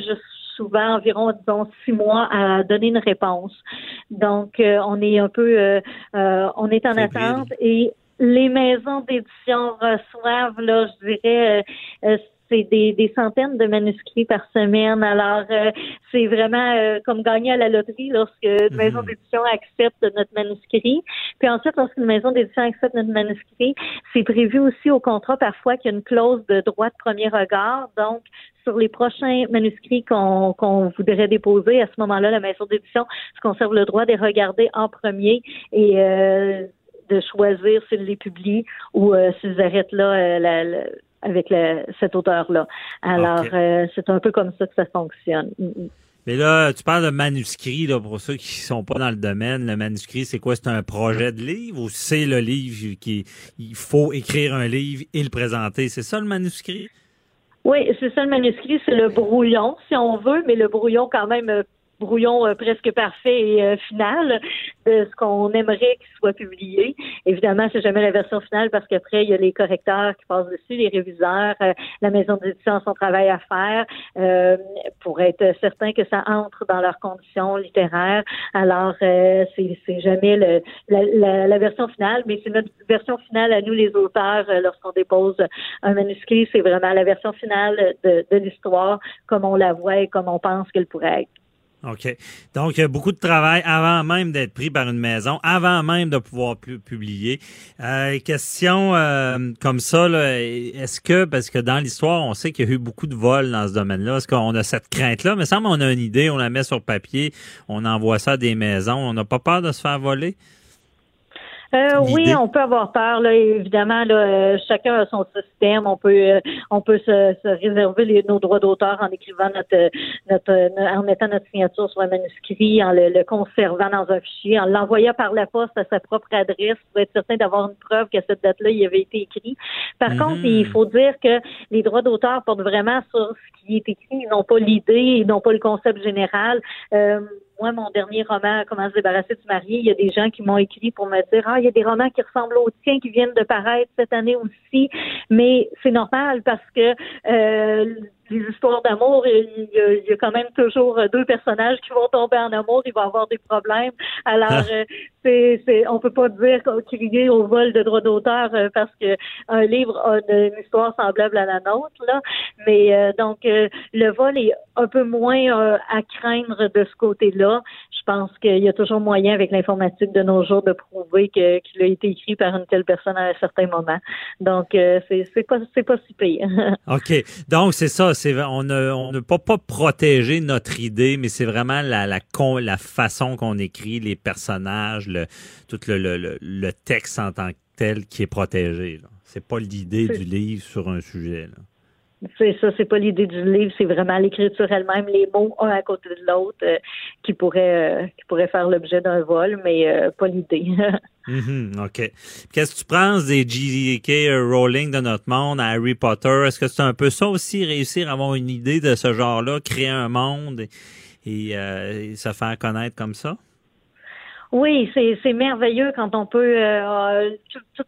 souvent environ, disons, six mois à donner une réponse. Donc, euh, on est un peu, euh, euh, on est en attente et les maisons d'édition reçoivent, là, je dirais, c'est des, centaines de manuscrits par semaine. Alors, euh, c'est vraiment euh, comme gagner à la loterie lorsque une mhm. maison d'édition accepte notre manuscrit. Puis ensuite, lorsqu'une maison d'édition accepte notre manuscrit, c'est prévu aussi au contrat parfois qu'il y a une clause de droit de premier regard. Donc, sur les prochains manuscrits qu'on voudrait déposer, à ce moment-là, la maison d'édition se conserve le droit de les regarder en premier et euh, de choisir s'ils les publient ou s'ils arrêtent là la, avec cet auteur-là. Alors, euh, c'est un peu comme ça que ça fonctionne. Mm, mm. Mais là, tu parles de manuscrit, là, pour ceux qui sont pas dans le domaine. Le manuscrit, c'est quoi? C'est un projet de livre ou c'est le livre qui, il faut écrire un livre et le présenter? C'est ça le manuscrit? Oui, c'est ça le manuscrit, c'est le brouillon, si on veut, mais le brouillon quand même euh, brouillon euh, presque parfait et euh, final de ce qu'on aimerait qu'il soit publié. Évidemment, c'est jamais la version finale parce qu'après, il y a les correcteurs qui passent dessus, les réviseurs, euh, la maison d'édition a son travail à faire pour être certain que ça entre dans leurs conditions littéraires. Alors, c'est, jamais le, la, la, version finale, mais c'est notre version finale à nous, les auteurs, lorsqu'on dépose un manuscrit. C'est vraiment la version finale de, de l'histoire comme on la voit et comme on pense qu'elle pourrait être. OK. Donc, beaucoup de travail avant même d'être pris par une maison, avant même de pouvoir publier. Euh, question euh, comme ça, est-ce que, parce que dans l'histoire, on sait qu'il y a eu beaucoup de vols dans ce domaine-là, est-ce qu'on a cette crainte-là? Mais semble on a une idée, on la met sur papier, on envoie ça à des maisons, on n'a pas peur de se faire voler? Euh, oui, on peut avoir peur. Là, évidemment, là, euh, chacun a son système. On peut, euh, on peut se, se réserver les, nos droits d'auteur en écrivant notre, notre, en mettant notre signature sur un manuscrit, en le, conservant dans un fichier, en l'envoyant par la poste à sa propre adresse pour être certain d'avoir une preuve qu'à cette date-là, il avait été écrit. Par mhm. contre, il faut dire que les droits d'auteur portent vraiment sur ce qui est écrit. Ils n'ont pas l'idée, ils n'ont pas le concept général. Euh, moi, mon dernier roman, Comment se débarrasser du marié, il y a des gens qui m'ont écrit pour me dire, ah, il y a des romans qui ressemblent aux tiens qui viennent de paraître cette année aussi, mais c'est normal parce que euh, les histoires d'amour, il, y a quand même toujours deux personnages qui vont tomber en amour, il va avoir des problèmes. Alors, ah. euh, c'est, c'est, on peut pas dire crier au vol de droits d'auteur euh, parce que un livre a une, histoire semblable à la nôtre, là. Mais euh, donc, le vol est un peu moins à craindre de ce côté-là. Je pense qu'il y a toujours moyen avec l'informatique de nos jours de prouver que, qu'il a été écrit par une telle personne à un certain moment. Donc, c'est, c'est pas, c'est pas si pire. OK. Donc, c'est ça on ne, on ne peut pas protéger notre idée, mais c'est vraiment la, la, la façon qu'on écrit les personnages, le, tout le, le, le, texte en tant que tel qui est protégé. C'est pas l'idée du livre sur un sujet. C'est ça, c'est pas l'idée du livre, c'est vraiment l'écriture elle-même, les mots un à côté de l'autre euh, qui pourraient euh, qui pourraient faire l'objet d'un vol, mais euh, pas l'idée. Mm-hmm, OK. Qu'est-ce que tu penses des J.K. Rowling de notre monde, Harry Potter? Est-ce que c'est un peu ça aussi, réussir à avoir une idée de ce genre-là, créer un monde et, se faire connaître comme ça? Oui, c'est merveilleux quand on peut. Euh,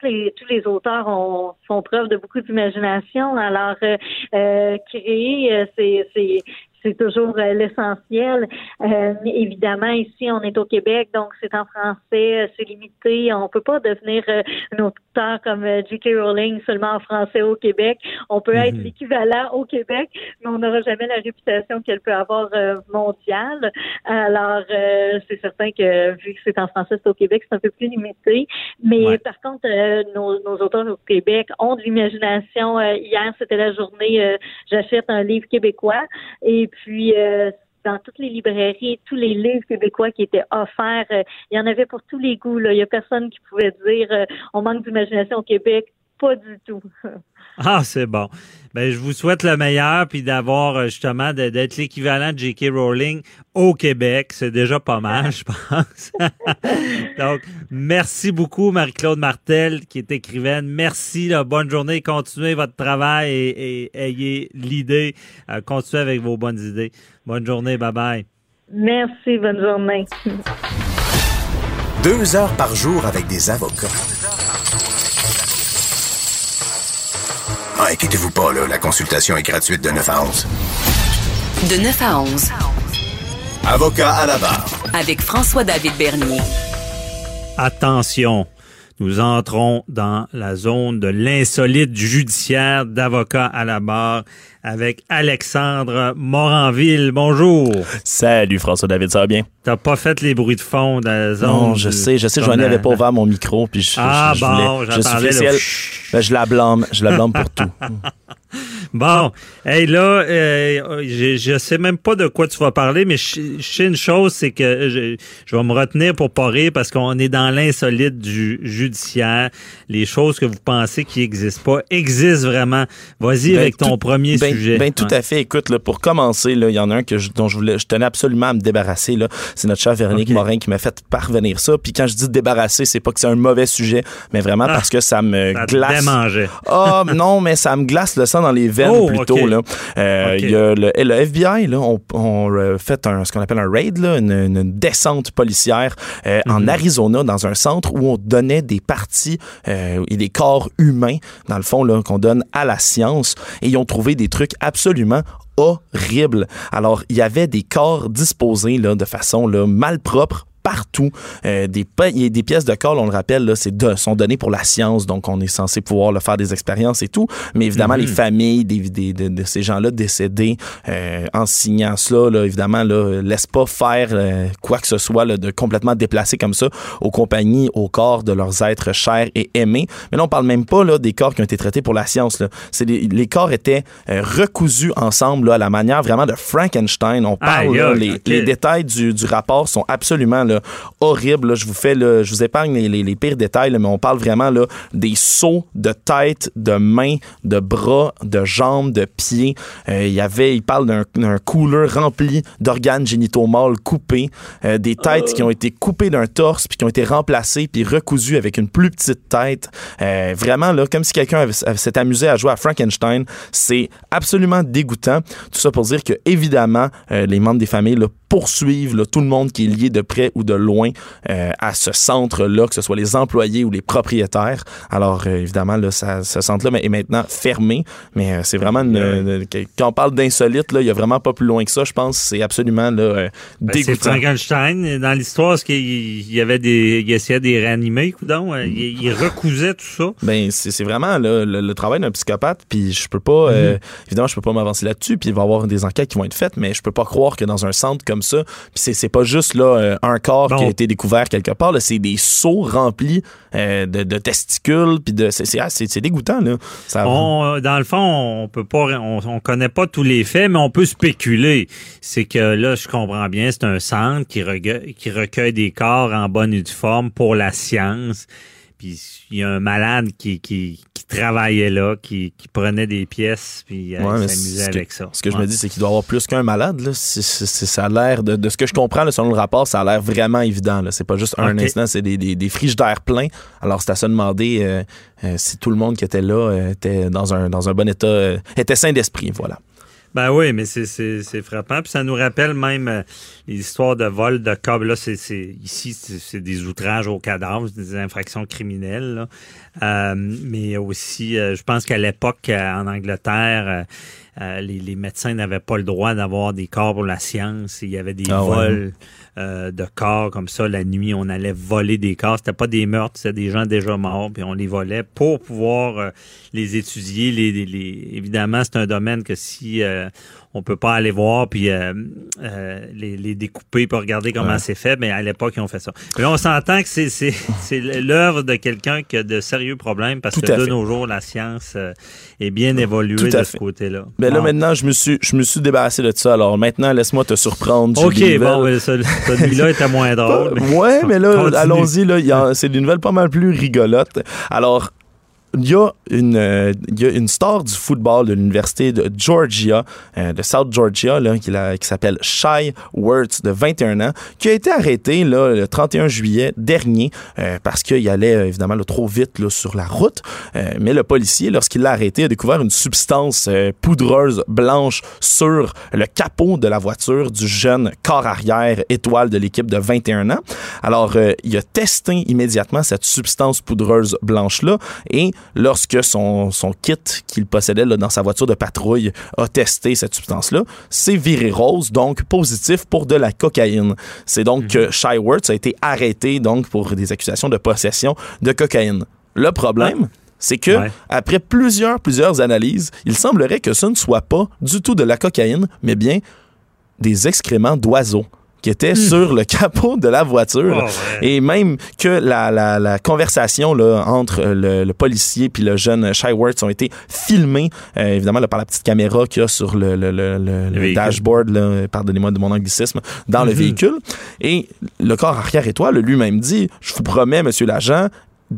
les, tous les auteurs ont, font preuve de beaucoup d'imagination. Alors, euh, euh créer, euh, c'est c'est toujours euh, l'essentiel. Euh, évidemment, ici, on est au Québec, donc c'est en français, euh, c'est limité. On peut pas devenir un auteur comme J.K. Rowling seulement en français au Québec. On peut être mhm. l'équivalent au Québec, mais on n'aura jamais la réputation qu'elle peut avoir mondiale. Alors, c'est certain que vu que c'est en français, c'est au Québec, c'est un peu plus limité. Mais par contre, nos, nos, auteurs au Québec ont de l'imagination. hier, c'était la journée J'achète un livre québécois et puis, euh, dans toutes les librairies, tous les livres québécois qui étaient offerts, euh, il y en avait pour tous les goûts. Là. Il y a personne qui pouvait dire euh, on manque d'imagination au Québec pas du tout. Ah, c'est bon. Ben, je vous souhaite le meilleur, puis d'avoir euh, justement de- d'être l'équivalent de J.K. Rowling au Québec. C'est déjà pas mal, je pense. Donc, merci beaucoup, Marie-Claude Martel, qui est écrivaine. Merci, là, bonne journée. Continuez votre travail et, et ayez l'idée. Euh, continuez avec vos bonnes idées. Bonne journée, bye-bye. Merci, bonne journée. Deux heures par jour avec des avocats. Inquiétez-vous pas, là, la consultation est gratuite de 9 à 11. De 9 à 11, Avocat à la barre. avec François-David Bernier. Attention, nous entrons dans la zone de l'insolite judiciaire d'avocat à la barre avec Alexandre Moranville. Bonjour. Salut François David, ça va bien? T'as pas fait les bruits de fond dans la zone. Non, je du- sais, je sais, Joanie dans- avait pas ouvert mon micro, puis je, Ah, je, je bon, voulais- je le. Ben, je la blâme, je la blâme pour tout. Bon, hey là, euh, je, je sais même pas de quoi tu vas parler, mais je, sais une chose, c'est que je, je vais me retenir pour pas rire parce qu'on est dans l'insolite du judiciaire. Les choses que vous pensez qui existent pas existent vraiment. Vas-y Ben, avec ton tout- premier ben, sujet. Ben, tout Ouais. à fait. Écoute, là, pour commencer, il y en a un que je- dont je voulais, je tenais absolument à me débarrasser. C'est notre cher Véronique Ok. Morin qui m'a fait parvenir ça. Puis quand je dis débarrasser, c'est pas que c'est un mauvais sujet, mais vraiment Ah, parce que ça me Ça glace. Ah non, mais ça me glace le sang dans les veines Oh, plutôt. ok. Là. Euh, Ok. Il y a le, le FBI, là, on, on euh, fait un, ce qu'on appelle un raid, là, une, une descente policière euh, en Mhm. Arizona, dans un centre où on donnait des parties euh, et des corps humains, dans le fond, qu'on donne à la science. Et ils ont trouvé des trucs absolument horribles. Alors, il y avait des corps disposés là, de façon là, malpropre partout. Euh, des, pa- il y a des pièces de corps, on le rappelle, là, c'est de- sont données pour la science, donc on est censé pouvoir le faire des expériences et tout. Mais évidemment, Mhm. les familles des, des- de, de ces gens-là décédés, euh, en signant cela, là, évidemment, là, laissent pas faire euh, quoi que ce soit là, de complètement déplacé comme ça aux compagnies, au corps de leurs êtres chers et aimés. Mais là, on parle même pas là, des corps qui ont été traités pour la science. Là. C'est les, les corps étaient euh, recousus ensemble là, à la manière vraiment de Frankenstein. On parle, là, les, les détails du, du rapport sont absolument là, horribles. là. Je vous fais, je vous épargne les, pires détails, mais on parle vraiment là, des sauts de tête, de mains, de bras, de jambes, de pieds. Euh, il y avait, parle d'un cooler rempli d'organes génitaux mâles coupés, euh, des têtes qui ont été coupées d'un torse puis qui ont été remplacées puis recousues avec une plus petite tête. Euh, vraiment comme si quelqu'un s'était amusé à jouer à Frankenstein. C'est absolument dégoûtant. Tout ça pour dire que évidemment, euh, les membres des familles poursuivent tout le monde qui est lié de près ou de loin euh, à ce centre-là, que ce soit les employés ou les propriétaires. Alors, euh, évidemment, là, ça- ce centre-là est maintenant fermé, mais euh, c'est vraiment une, une- quand on parle d'insolite, il y a vraiment pas plus loin que ça, je pense. C'est absolument là, Ben, c'est dégoûtant. Frankenstein. Dans l'histoire, est-ce qu'il il y avait des. Il essayait de les réanimer? Il, il recousait tout ça? Ben, c'est c'est vraiment là, le, le travail d'un psychopathe, puis je peux pas, euh, évidemment, je peux pas m'avancer là-dessus, puis il va y avoir des enquêtes qui vont être faites, mais je peux pas croire que dans un centre comme ça, puis c'est c'est pas juste là un corps qui a été découvert quelque part, c'est des seaux remplis euh, de, de testicules, puis de, c'est- c'est ah, dégoûtant là. Ça, On, euh, dans le fond, on peut pas, on, on connaît pas tous les faits, mais on peut spéculer. C'est que là, je comprends bien, c'est un centre qui recueille, qui recueille des corps en bonne et due forme pour la science. Puis il y a un malade qui, qui, qui travaillait là, qui, qui prenait des pièces, puis euh, Ouais, mais il s'amusait ce que- avec ça. Ce que je me dis, c'est qu'il doit y avoir plus qu'un malade. Là. Ça a l'air, de, de ce que je comprends, là, selon le rapport, ça a l'air vraiment évident. Là. C'est pas juste un instant, c'est des, des, des frigidaires pleins. Alors, c'est à se demander euh, euh, si tout le monde qui était là euh, était dans un, dans un bon état, était sain d'esprit. Voilà. Ben oui, mais c'est, c'est, c'est frappant. Puis ça nous rappelle même euh, les histoires de vol de câbles. Là, c'est, c'est, ici, c'est, des outrages aux cadavres, des infractions criminelles. là. Euh, mais aussi, euh, je pense qu'à l'époque, euh, en Angleterre, euh, euh, les, les médecins n'avaient pas le droit d'avoir des corps pour la science. Il y avait des Ah ouais. Euh, de corps comme ça. La nuit, on allait voler des corps. C'était pas des meurtres, c'était des gens déjà morts, puis on les volait pour pouvoir euh, les étudier. Les, les- les- Évidemment, c'est un domaine que si euh, on peut pas aller voir puis euh, euh, les, les découper pour regarder comment Ouais. c'est fait, mais à l'époque, ils ont fait ça. Mais là, on s'entend que c'est, c'est, c'est l'œuvre de quelqu'un qui a de sérieux problèmes parce Tout que de fait. nos jours, la science euh, est bien évoluée de fait. ce côté-là. Ben là, maintenant, je me suis, je me suis débarrassé de ça. Alors, maintenant, laisse-moi te surprendre. OK, bon, ben, ce- celui-là était moins drôle. mais- Ouais, mais là, allons-y, là, il y a- c'est des nouvelles pas mal plus rigolotes. Alors, il y, a une, euh, il y a une star du football de l'université de Georgia, euh, de South Georgia, là, qui, qui s'appelle Shy Wirtz, de 21 ans, qui a été arrêté là, le 31 juillet dernier euh, parce qu'il allait euh, évidemment là, trop vite là, sur la route. Euh, mais le policier, lorsqu'il l'a arrêté, a découvert une substance euh, poudreuse blanche sur le capot de la voiture du jeune corps arrière étoile de l'équipe de 21 ans. Alors, il a testé immédiatement cette substance poudreuse blanche-là et lorsque son, son kit qu'il possédait là, dans sa voiture de patrouille a testé cette substance-là, c'est viré rose, donc positif pour de la cocaïne. C'est donc que Shy Wirtz a été arrêté donc pour des accusations de possession de cocaïne. Le problème, c'est que Ouais. après plusieurs plusieurs analyses, il semblerait que ce ne soit pas du tout de la cocaïne, mais bien des excréments d'oiseaux qui étaient sur le capot de la voiture. Oh, ouais. Et même que la, la, la conversation là, entre le, le policier puis le jeune Shy Wirtz ont été filmées, euh, évidemment, là, par la petite caméra qu'il y a sur le, le, le, dashboard, là, pardonnez-moi de mon anglicisme, dans le véhicule. Et le corps arrière étoile lui-même dit, je vous promets, monsieur l'agent,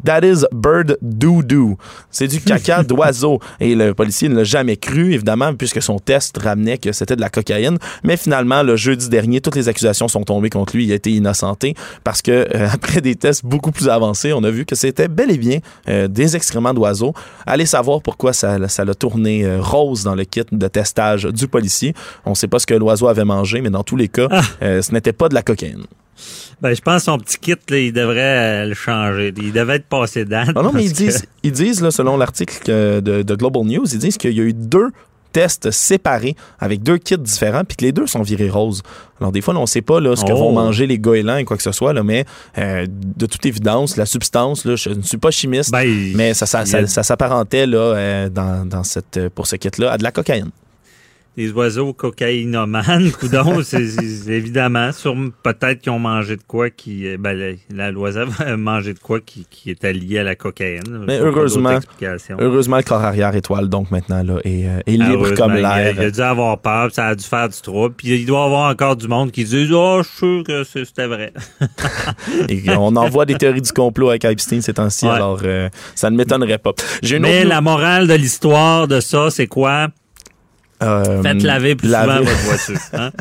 That is bird doo-doo. C'est du caca d'oiseau. Et le policier ne l'a jamais cru, évidemment, puisque son test ramenait que c'était de la cocaïne. Mais finalement, le jeudi dernier, toutes les accusations sont tombées contre lui. Il a été innocenté parce que, euh, après des tests beaucoup plus avancés, on a vu que c'était bel et bien euh, des excréments d'oiseaux. Allez savoir pourquoi ça, ça l'a tourné euh, rose dans le kit de testage du policier. On ne sait pas ce que l'oiseau avait mangé, mais dans tous les cas, euh, ce n'était pas de la cocaïne. Ben, je pense que son petit kit, là, il devrait euh, le changer. Il devait être passé date. Ah Non, non, mais ils que- disent, ils disent là, selon l'article de, de Global News, ils disent qu'il y a eu deux tests séparés avec deux kits différents puis que les deux sont virés roses. Alors des fois, on ne sait pas là, ce que Oh. vont manger les goélands et quoi que ce soit, là, mais euh, de toute évidence, la substance, là, je ne suis pas chimiste, Ben, mais ça, s'apparentait là, euh, dans, dans cette, pour ce kit-là à de la cocaïne. Des oiseaux cocaïnomanes, coudon, c'est évidemment, sur peut-être qu'ils ont mangé de quoi qui, euh, ben, la- a mangé de quoi qui, qui était lié à la cocaïne. Mais heureusement. Heureusement, le corps arrière étoile, donc maintenant, là, est, euh, est libre comme l'air. Il a dû avoir peur, puis ça a dû faire du trouble. Puis il doit y avoir encore du monde qui dit Oh, je suis sûr que c'est- c'était vrai. Et on envoie des théories du complot avec Epstein ces temps-ci, Ouais. alors euh, ça ne m'étonnerait pas. Une Mais autre la morale de l'histoire de ça, c'est quoi? Euh, Faites laver plus laver. souvent votre voiture. Hein?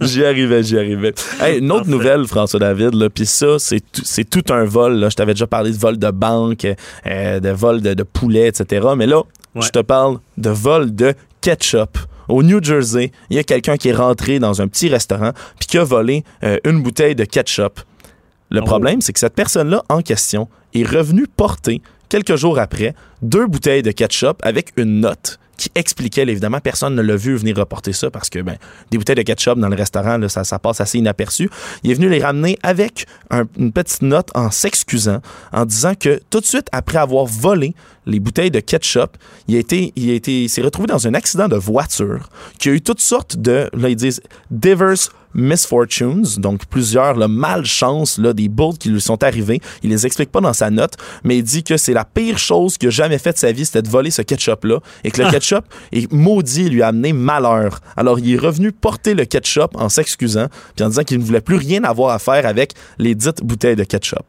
J'y arrivais, j'y arrivais. Hey, une autre Parfait. nouvelle, François David, là, puis ça, c'est tout, c'est tout un vol. Là. Je t'avais déjà parlé de vol de banque, euh, de vol de, de poulet, etc. Mais là, Ouais. je te parle de vol de ketchup. Au New Jersey, il y a quelqu'un qui est rentré dans un petit restaurant puis qui a volé euh, une bouteille de ketchup. Le Oh. problème, c'est que cette personne-là en question est revenue porter, quelques jours après, deux bouteilles de ketchup avec une note qui expliquait, évidemment, personne ne l'a vu venir reporter ça parce que ben, des bouteilles de ketchup dans le restaurant, là, ça, ça passe assez inaperçu. Il est venu les ramener avec un- une petite note en s'excusant, en disant que tout de suite après avoir volé les bouteilles de ketchup, il a été, s'est retrouvé dans un accident de voiture, qui a eu toutes sortes de, là ils disent, diverse misfortunes, donc plusieurs là, malchances, là, des bourdes qui lui sont arrivées. Il les explique pas dans sa note, mais il dit que c'est la pire chose qu'il a jamais fait de sa vie, c'était de voler ce ketchup-là, et que le ketchup est maudit et lui a amené malheur. Alors il est revenu porter le ketchup en s'excusant, puis en disant qu'il ne voulait plus rien avoir à faire avec les dites bouteilles de ketchup.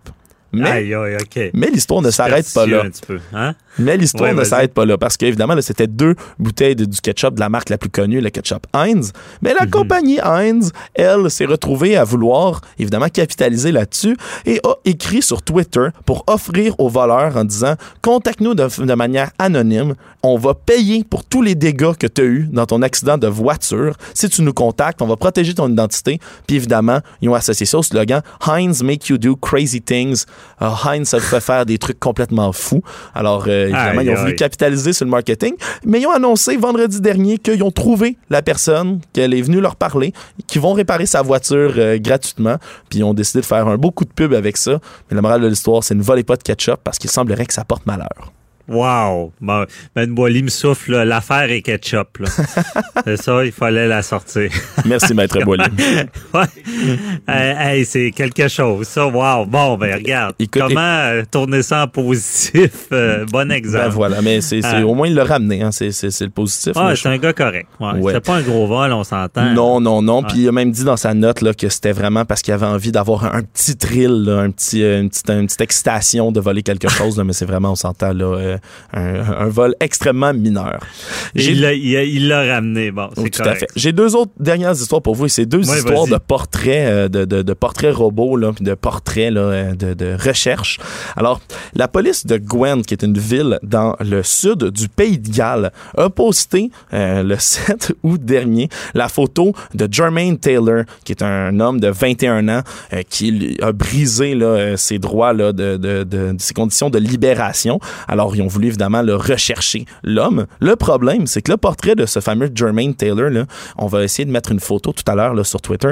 Mais, Aïe, aïe, OK. mais l'histoire ne s'arrête pas là. Peu, hein? Mais l'histoire Ouais, ne s'arrête pas là parce qu'évidemment, c'était deux bouteilles de- du ketchup de la marque la plus connue, le ketchup Heinz. Mais Mhm. la compagnie Heinz, elle, s'est retrouvée à vouloir évidemment capitaliser là-dessus et a écrit sur Twitter pour offrir aux voleurs en disant Contacte-nous de, de manière anonyme. On va payer pour tous les dégâts que tu as eus dans ton accident de voiture. Si tu nous contactes, on va protéger ton identité. Puis évidemment, ils ont associé ça au slogan Heinz make you do crazy things. Euh, Heinz, ça fait faire des trucs complètement fous. Alors, euh, évidemment, ils ont voulu capitaliser sur le marketing, mais ils ont annoncé vendredi dernier qu'ils ont trouvé la personne, qu'elle est venue leur parler, qu'ils vont réparer sa voiture euh, gratuitement, puis ils ont décidé de faire un beau coup de pub avec ça. Mais la morale de l'histoire, c'est ne volez pas de ketchup parce qu'il semblerait que ça porte malheur. Wow! Bon, Ben Boily me souffle, l'affaire est ketchup. là. c'est ça, il fallait la sortir. Merci, Maître Boily. ouais. Hey, hey, c'est quelque chose, ça. Wow! Bon, ben regarde. Écoute, Comment euh, tourner ça en positif? Euh, bon exemple. Ben voilà, mais c'est au moins il l'a ramené, hein, c'est le positif. Ah, c'est un gars correct. Ouais. Ouais. C'est pas un gros vol, on s'entend. Non, non, non. Puis il a même dit dans sa note là, que c'était vraiment parce qu'il avait envie d'avoir un, petit thrill, là, un petit, euh, une, petite, une petite excitation de voler quelque chose. là, mais c'est vraiment, on s'entend, là, euh, un, un vol extrêmement mineur. Il l'a il l'a ramené. Bon, c'est Oui, tout à fait. J'ai deux autres dernières histoires pour vous. Et c'est deux Ouais, histoires vas-y. de portraits, euh, de, de, de portraits robots, là, puis de portraits là, euh, de, de recherche. Alors, la police de Gwent, qui est une ville dans le sud du pays de Galles, a posté euh, le 7 août dernier la photo de Jermaine Taylor, qui est un homme de 21 ans euh, qui a brisé là, euh, ses droits là, de, de, de, de ses conditions de libération. Alors, ils ont voulu évidemment le rechercher l'homme. Le problème, c'est que le portrait de ce fameux Jermaine Taylor, on va essayer de mettre une photo tout à l'heure sur Twitter.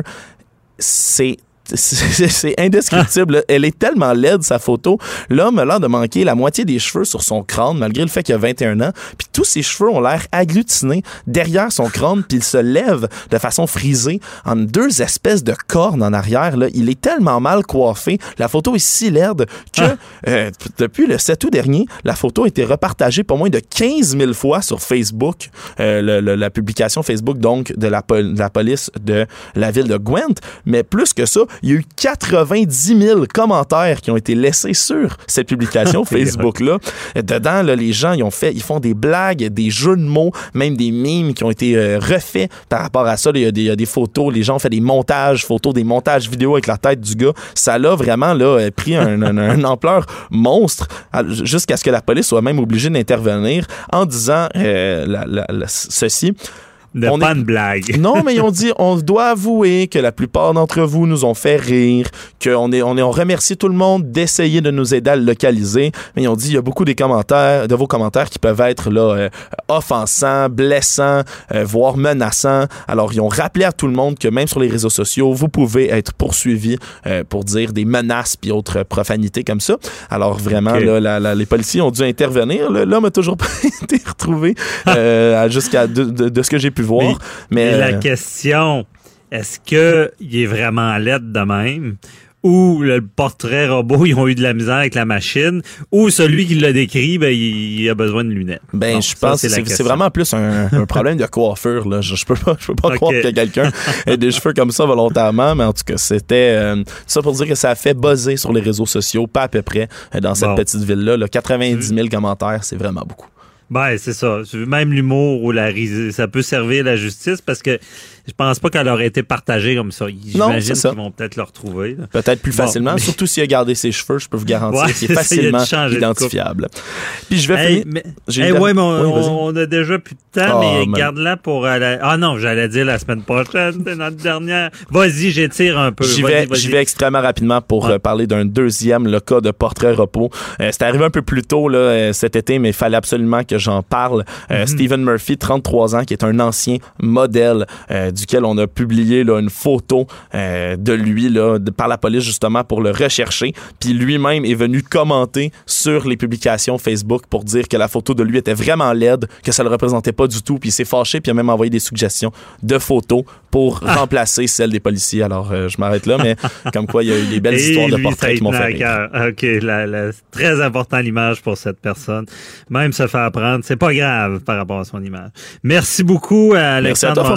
C'est c'est indescriptible. Elle est tellement laide, sa photo. L'homme a l'air de manquer la moitié des cheveux sur son crâne, malgré le fait qu'il a 21 ans. Puis tous ses cheveux ont l'air agglutinés derrière son crâne, puis il se lève de façon frisée en deux espèces de cornes en arrière. Là. Il est tellement mal coiffé. La photo est si laide que euh, depuis le 7 août dernier, la photo a été repartagée pas moins de 15 000 fois sur Facebook, euh, le- le- la publication Facebook donc de la, pol- de la police de la ville de Gwent. Mais plus que ça, il y a eu 90 000 commentaires qui ont été laissés sur cette publication Facebook-là. Dedans, là, les gens, ils ont fait, ils font des blagues, des jeux de mots, même des mimes qui ont été euh, refaits par rapport à ça. Il y, a des- il y a des photos, les gens ont fait des montages photos, des montages vidéo avec la tête du gars. Ça l'a vraiment là, pris un, un- un ampleur monstre jusqu'à ce que la police soit même obligée d'intervenir en disant euh, la- la- la- ceci. De On pas est- blague. Non, mais ils ont dit, on doit avouer que la plupart d'entre vous nous ont fait rire, qu'on est, on est, on remercie tout le monde d'essayer de nous aider à le localiser. Mais ils ont dit, il y a beaucoup des commentaires, de vos commentaires qui peuvent être là euh, offensants, blessants, euh, voire menaçants. Alors, ils ont rappelé à tout le monde que même sur les réseaux sociaux, vous pouvez être poursuivi euh, pour dire des menaces puis autres profanités comme ça. Alors, vraiment, là, la- la- les policiers ont dû intervenir. L'homme a toujours pas été retrouvé jusqu'à de, de- de ce que j'ai pu voir. Mais, la euh, question, est-ce que il est vraiment laide de même? Ou le portrait robot, ils ont eu de la misère avec la machine, ou celui qui l'a décrit, ben, il, a besoin de lunettes? Ben, je ça, pense que c'est vraiment plus un, un problème de coiffure. Là. Je, je peux pas, je peux pas croire que quelqu'un ait des cheveux comme ça volontairement, mais en tout cas, c'était euh, ça pour dire que ça a fait buzzer sur les réseaux sociaux, pas à peu près, euh, dans cette Bon. petite ville-là. là. 90 000 commentaires, c'est vraiment beaucoup. Ben, c'est ça. Même l'humour ou la risée, ça peut servir la justice parce que je pense pas qu'elle aurait été partagée comme ça. J'imagine ça. qu'ils vont peut-être le retrouver. Peut-être plus Bon, facilement, mais- surtout s'il a gardé ses cheveux, je peux vous garantir Ouais, qu'il est ça, facilement de identifiable. Puis je vais Hey, finir. mais, hey, ouais, mais on, Oui, on a déjà plus de temps, mais man. garde-la pour... euh, la- Ah non, j'allais dire la semaine prochaine, c'est notre dernière. Vas-y, j'étire un peu. J'y vais, vas-y. j'y vais extrêmement rapidement pour euh, parler d'un deuxième, le cas de portrait repos. Euh, c'est arrivé un peu plus tôt là, cet été, mais il fallait absolument que j'en parle. Euh, Mhm. Stephen Murphy, 33 ans, qui est un ancien modèle euh, duquel on a publié là, une photo euh, de lui là, de- par la police justement pour le rechercher. Puis lui-même est venu commenter sur les publications Facebook pour dire que la photo de lui était vraiment laide, que ça le représentait pas du tout. Puis il s'est fâché, puis il a même envoyé des suggestions de photos pour Ah. remplacer celles des policiers. Alors euh, je m'arrête là, mais comme quoi il y a eu des belles Et histoires de lui, portraits qui m'ont fait rire. cœur. OK, la, la- très important l'image pour cette personne. Même se faire prendre, c'est pas grave par rapport à son image. Merci beaucoup à Merci à Alexandre toi,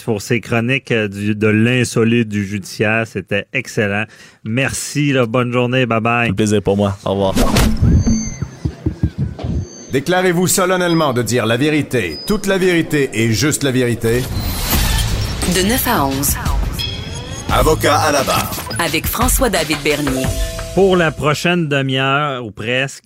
Pour ses chroniques euh, du- de l'insolite du judiciaire. C'était excellent. Merci, là, bonne journée, bye bye. Un plaisir pour moi. Au revoir. Déclarez-vous solennellement de dire la vérité, toute la vérité et juste la vérité. De 9 à 11, Avocat à la barre. avec François-David Bernier. Pour la prochaine demi-heure ou presque,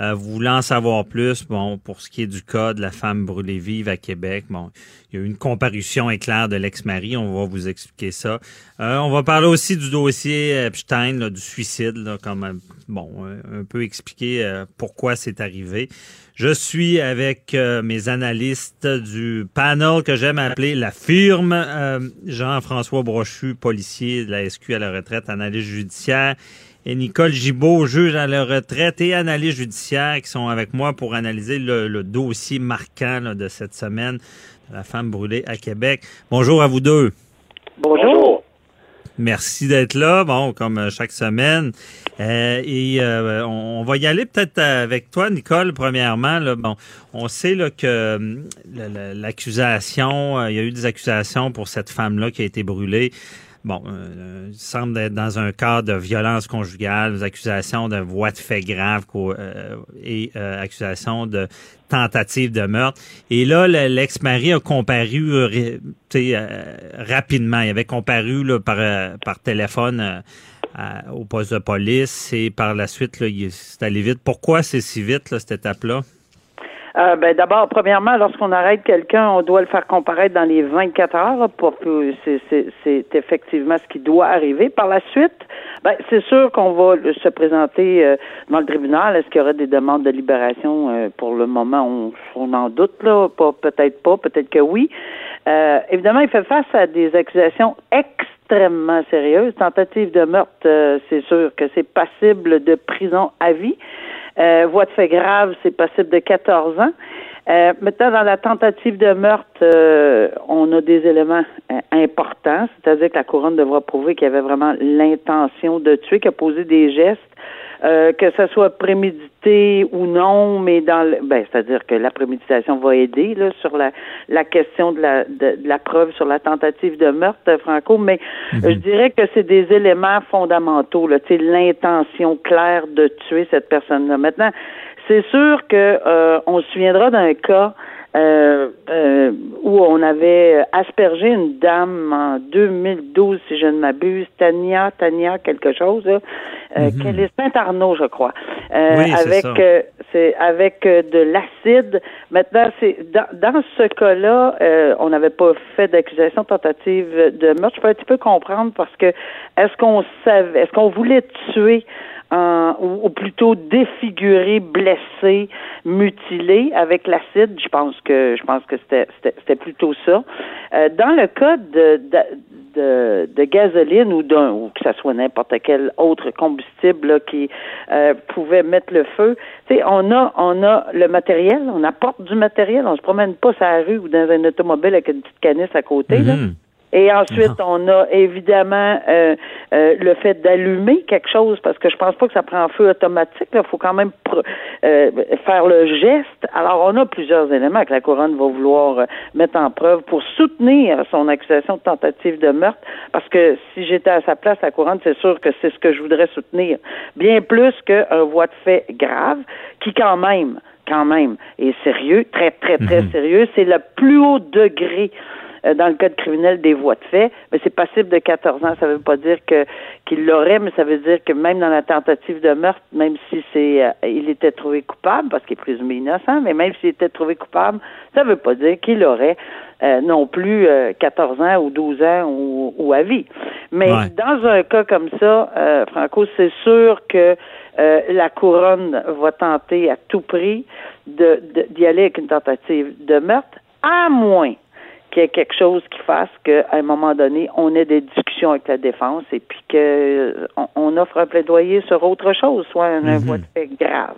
euh, en savoir plus, bon, pour ce qui est du cas de la femme brûlée vive à Québec, bon, il y a eu une comparution éclair de l'ex-mari, on va vous expliquer ça. Euh, on va parler aussi du dossier Epstein, du suicide, là, comme, euh, bon, euh, un peu expliquer pourquoi c'est arrivé. Je suis avec mes analystes du panel que j'aime appeler la firme, Jean-François Brochu, policier de la SQ à la retraite, analyste judiciaire, et Nicole Gibault, juge à la retraite et analyste judiciaire, qui sont avec moi pour analyser le, dossier marquant de cette semaine de la femme brûlée à Québec. Bonjour à vous deux. Bonjour. Merci d'être là, bon, comme euh, chaque semaine. Euh, et euh, on, va y aller peut-être avec toi, Nicole, premièrement. Là, bon, on sait là, que l'accusation, il y a eu des accusations pour cette femme-là qui a été brûlée. Bon, euh, il semble être dans un cas de violence conjugale, des accusations de voie de fait grave euh, et euh, accusations de tentative de meurtre. Et là, l'ex-mari a comparu euh, rapidement. Il avait comparu là, par, par téléphone au poste de police et par la suite, là, c'est allé vite. Pourquoi c'est si vite, là, cette étape-là? Euh, ben, D'abord, premièrement, lorsqu'on arrête quelqu'un, on doit le faire comparaître dans les 24 heures. pour c'est effectivement ce qui doit arriver. Par la suite, ben, c'est sûr qu'on va se présenter euh, dans le tribunal. Est-ce qu'il y aura des demandes de libération? Euh, pour le moment, on, on en doute, là. Pas, peut-être pas, peut-être que oui. évidemment, il fait face à des accusations extrêmement sérieuses. Tentative de meurtre, c'est sûr que c'est passible de prison à vie. Euh, voie de fait grave, c'est possible de 14 ans. Euh, maintenant, dans la tentative de meurtre, euh, on a des éléments euh, importants, c'est-à-dire que la couronne devra prouver qu'il y avait vraiment l'intention de tuer, qu'il a posé des gestes euh, que ce soit prémédité ou non, mais dans le, ben, c'est-à-dire que la préméditation va aider là, sur la, la question de la, de, la preuve sur la tentative de meurtre, Franco, mais mhm. je dirais que c'est des éléments fondamentaux, là, l'intention claire de tuer cette personne-là. Maintenant, c'est sûr que euh, on se souviendra d'un cas euh, euh, où on avait aspergé une dame en 2012, si je ne m'abuse, Tania, Tania quelque chose, euh, mm Saint-Arnaud, je crois, euh, avec c'est avec de l'acide. Maintenant, c'est dans, dans ce cas-là, on n'avait pas fait d'accusation tentative de meurtre. Je peux un petit peu comprendre parce que est-ce qu'on savait, est-ce qu'on voulait tuer ou, plutôt défiguré, blessé, mutilé avec l'acide. Je pense que je pense que c'était plutôt ça. Euh, dans le cas de, de, de, gasoline ou d'un ou que ce soit n'importe quel autre combustible qui euh, pouvait mettre le feu, tu sais, on a on a le matériel, on apporte du matériel, on se promène pas sur la rue ou dans un automobile avec une petite canisse à côté. là. Mm-hmm. Et ensuite, on a évidemment euh, euh, le fait d'allumer quelque chose, parce que je pense pas que ça prend un feu automatique. Il faut quand même euh, faire le geste. Alors, on a plusieurs éléments que la couronne va vouloir mettre en preuve pour soutenir son accusation de tentative de meurtre, parce que si j'étais à sa place, la couronne, c'est sûr que c'est ce que je voudrais soutenir, bien plus qu'un voie de fait grave, qui quand même, quand même, est sérieux, très, très, très mhm. sérieux. C'est le plus haut degré euh, dans le code criminel des voies de fait, mais c'est passible de 14 ans. Ça ne veut pas dire que qu'il l'aurait, mais ça veut dire que même dans la tentative de meurtre, même si c'est euh, il était trouvé coupable, parce qu'il est présumé innocent, mais même s'il était trouvé coupable, ça ne veut pas dire qu'il aurait euh, non plus 14 ans ou 12 ans ou, à vie. Mais dans un cas comme ça, Franco, c'est sûr que la couronne va tenter à tout prix de, d'y aller avec une tentative de meurtre, à moins qu'il y ait quelque chose qui fasse qu'à un moment donné, on ait des discussions avec la défense et puis qu'on euh, on offre un plaidoyer sur autre chose, soit un, mm voie de fait grave.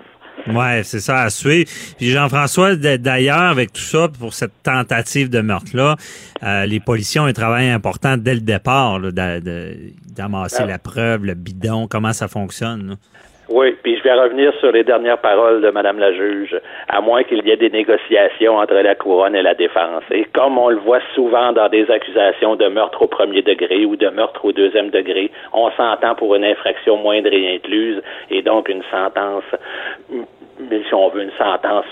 Ouais, c'est ça à suivre. Puis Jean-François, d'ailleurs, avec tout ça, pour cette tentative de meurtre-là, euh, les policiers ont un travail important dès le départ, d'amasser la preuve, le bidon, comment ça fonctionne. Là. Oui, puis je vais revenir sur les dernières paroles de Madame la juge, à moins qu'il y ait des négociations entre la couronne et la défense. Et comme on le voit souvent dans des accusations de meurtre au premier degré ou de meurtre au deuxième degré, on s'entend pour une infraction moindre et incluse, et donc une sentence mais si on veut une sentence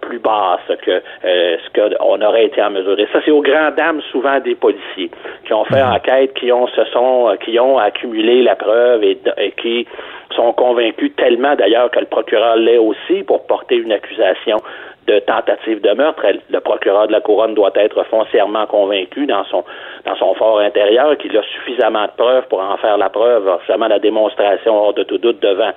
plus basse que euh, ce qu'on aurait été en mesure. Et ça, c'est aux grandes dames souvent des policiers qui ont fait mhm. enquête, qui ont se sont qui ont accumulé la preuve et qui sont convaincus tellement d'ailleurs que le procureur l'est aussi pour porter une accusation de tentative de meurtre. Le procureur de la couronne doit être foncièrement convaincu dans son dans son fort intérieur qu'il a suffisamment de preuves pour en faire la preuve, seulement la démonstration hors de tout doute devant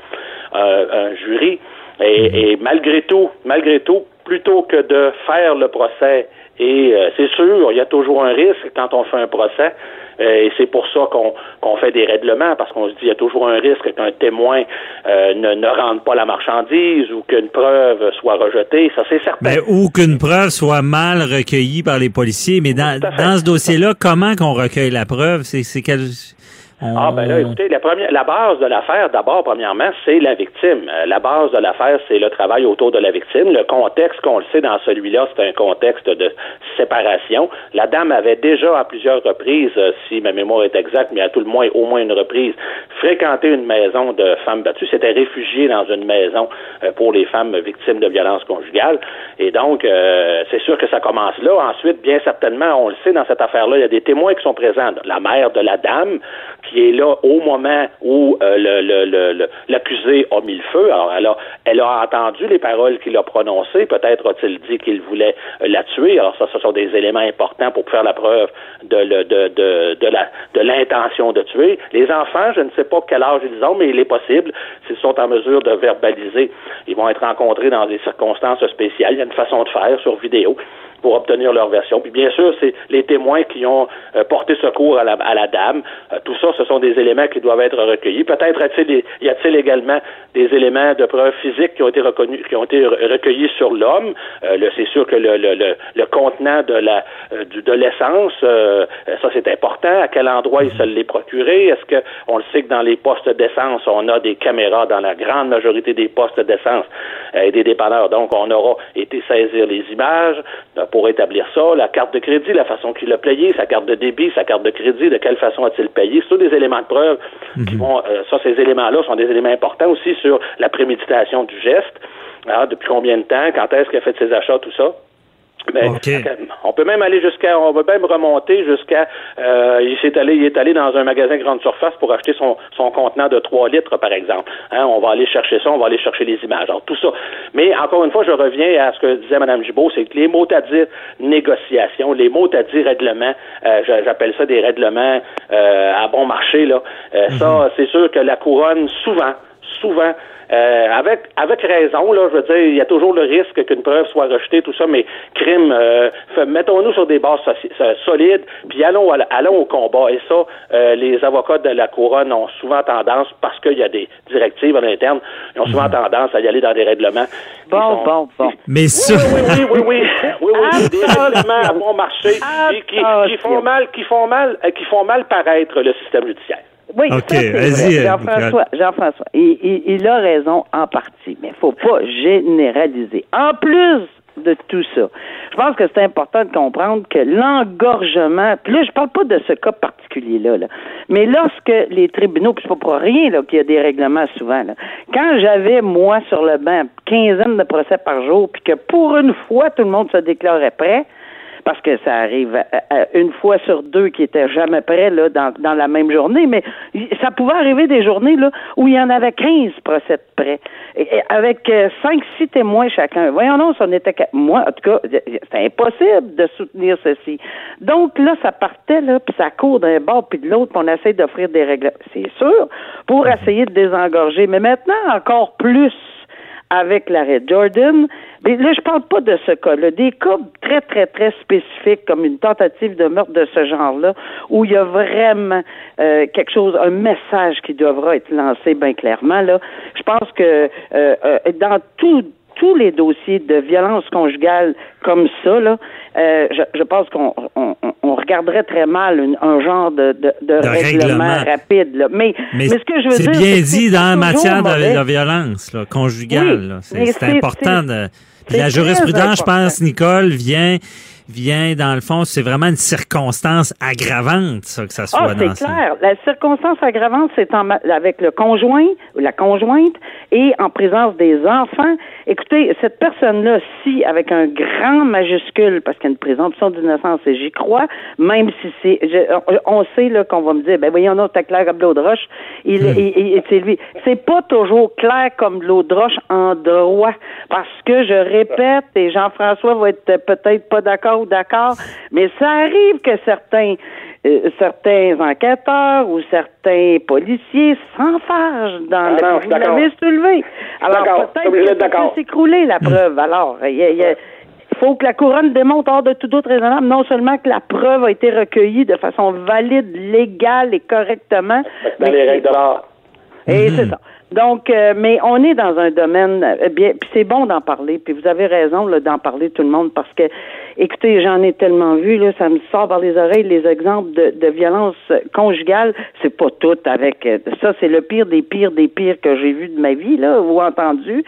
un jury. Et, mhm. et malgré tout, malgré tout, plutôt que de faire le procès. Et euh, c'est sûr, il y a toujours un risque quand on fait un procès. Euh, et c'est pour ça qu'on qu'on fait des règlements, parce qu'on se dit il y a toujours un risque qu'un témoin euh, ne, ne rende pas la marchandise ou qu'une preuve soit rejetée. Ça, c'est certain. Mais, ou qu'une preuve soit mal recueillie par les policiers. Mais dans, dans ce dossier-là, comment qu'on recueille la preuve? C'est c'est quel... Ah ben là, écoutez, la, première, la base de l'affaire, d'abord, premièrement, c'est la victime. Euh, la base de l'affaire, c'est le travail autour de la victime. Le contexte, qu'on le sait dans celui-là, c'est un contexte de séparation. La dame avait déjà à plusieurs reprises, euh, si ma mémoire est exacte, mais à tout le moins au moins une reprise, fréquenté une maison de femmes battues. C'était réfugié dans une maison euh, pour les femmes victimes de violences conjugales. Et donc, c'est sûr que ça commence là. Ensuite, bien certainement, on le sait dans cette affaire-là, il y a des témoins qui sont présents. La mère de la dame, qui est là au moment où euh, le, l'accusé a mis le feu. Alors, elle a, elle a entendu les paroles qu'il a prononcées. Peut-être a-t-il dit qu'il voulait euh, la tuer. Alors, ça, ce sont des éléments importants pour faire la preuve de, de, de, de, de l'intention de tuer. Les enfants, je ne sais pas quel âge ils ont, mais il est possible, s'ils sont en mesure de verbaliser, ils vont être rencontrés dans des circonstances spéciales. Il y a une façon de faire sur vidéo pour obtenir leur version. Puis bien sûr, c'est les témoins qui ont euh, porté secours à la, à la dame. Euh, tout ça, ce sont des éléments qui doivent être recueillis. Peut-être y a-t-il également des éléments de preuve physique qui ont été reconnus, qui ont été recueillis sur l'homme? Euh, c'est sûr que le, le, le, contenant de la de l'essence, ça c'est important. À quel endroit il se l'est procuré? Est-ce que on le sait que dans les postes d'essence, on a des caméras dans la grande majorité des postes d'essence et des dépanneurs. Donc, on aura été saisir les images pour établir ça, la carte de crédit, la façon qu'il a payé, sa carte de débit, sa carte de crédit, de quelle façon a-t-il payé. C'est tous des éléments de preuve qui mhm. vont, euh, ça, ces éléments-là sont des éléments importants aussi sur la préméditation du geste. Ah, depuis combien de temps, quand est-ce qu'il a fait ses achats, tout ça? On peut même aller jusqu'à, on va même remonter jusqu'à, euh, il s'est allé, il est allé dans un magasin grande surface pour acheter son, son contenant de 3 litres, par exemple. Hein, on va aller chercher ça, on va aller chercher les images. Alors, tout ça. Mais encore une fois, je reviens à ce que disait Mme Gibault, c'est que les mots à dire négociation, les mots à dire règlement, euh, j'appelle ça des règlements euh, à bon marché, là. Ça, mhm. c'est sûr que la couronne, souvent, souvent, euh, avec avec raison, là, je veux dire, il y a toujours le risque qu'une preuve soit rejetée, tout ça, mais crime, euh, mettons-nous sur des bases solides, puis allons allons au combat. Et ça, euh, les avocats de la couronne ont souvent tendance, parce qu'il y a des directives en interne, ils ont souvent mhm. tendance à y aller dans des règlements. Bon, bon, bon. Mais ça. Oui, oui, oui, oui, oui, oui, des règlements à bon marché qui, qui, font mal, qui font mal, qui font mal paraître le système judiciaire. Oui, Jean-François, Jean-François, il, il, a raison en partie, mais il faut pas généraliser. En plus de tout ça, je pense que c'est important de comprendre que l'engorgement, puis là, je parle pas de ce cas particulier-là, là, mais lorsque les tribunaux, puis c'est pas pour rien là, qu'il y a des règlements souvent, là, quand j'avais, moi, sur le banc, quinzaine de procès par jour, puis que pour une fois, tout le monde se déclarait prêt, parce que ça arrive une fois sur deux qui étaient jamais prêts là, dans, dans la même journée, mais ça pouvait arriver des journées là, où il y en avait 15 procès de prêts, avec euh, cinq, six témoins chacun. Voyons non, ça n'était moi, en tout cas, c'est impossible de soutenir ceci. Donc là, ça partait, là, puis ça court d'un bord puis de l'autre, puis on essaie d'offrir des règles. C'est sûr, pour essayer de désengorger. Mais maintenant, encore plus avec l'arrêt Jordan. Mais là, je parle pas de ce cas-là. Des cas très, très, très spécifiques, comme une tentative de meurtre de ce genre-là, où il y a vraiment euh, quelque chose, un message qui devra être lancé bien clairement. Là, je pense que euh, euh, dans tout tous les dossiers de violence conjugale comme ça, là, euh, je, je, pense qu'on on, on regarderait très mal une, un genre de, de, de, règlement, rapide. Là. Mais, mais, ce que je veux dire, c'est bien dit dans la matière de, violence là, conjugale. c'est important. De, la jurisprudence, je pense, Nicole, vient vient, dans le fond, c'est vraiment une circonstance aggravante, ça, que ça soit ah, c'est clair. La circonstance aggravante, c'est avec le conjoint ou la conjointe et en présence des enfants. Écoutez, cette personne-là, si, avec un grand majuscule, parce qu'il y a une présomption d'innocence, et j'y crois, même si c'est, on sait, là, qu'on va me dire, ben voyons, non, t'as clair comme l'eau de roche, il, hmm. c'est lui. C'est pas toujours clair comme l'eau de roche en droit, parce que je répète, et Jean-François va être peut-être pas d'accord d'accord. Mais ça arrive que certains euh, certains enquêteurs ou certains policiers s'enfargent dans Ah non, le je suis vous l'avez soulevé. Alors d'accord. peut-être que ça peut s'écrouler la preuve. Alors, il y a- il y a- il faut que la couronne démontre hors de tout doute raisonnable non seulement que la preuve a été recueillie de façon valide, légale et correctement, Dans les règles de l'art. et c'est ça. Donc, euh, mais on est dans un domaine euh, bien, puis c'est bon d'en parler. Puis vous avez raison d'en parler tout le monde parce que, écoutez, j'en ai tellement vu là, ça me sort par les oreilles les exemples de, de violence conjugale. C'est pas tout avec euh, ça, c'est le pire des pires des pires que j'ai vu de ma vie là ou entendu.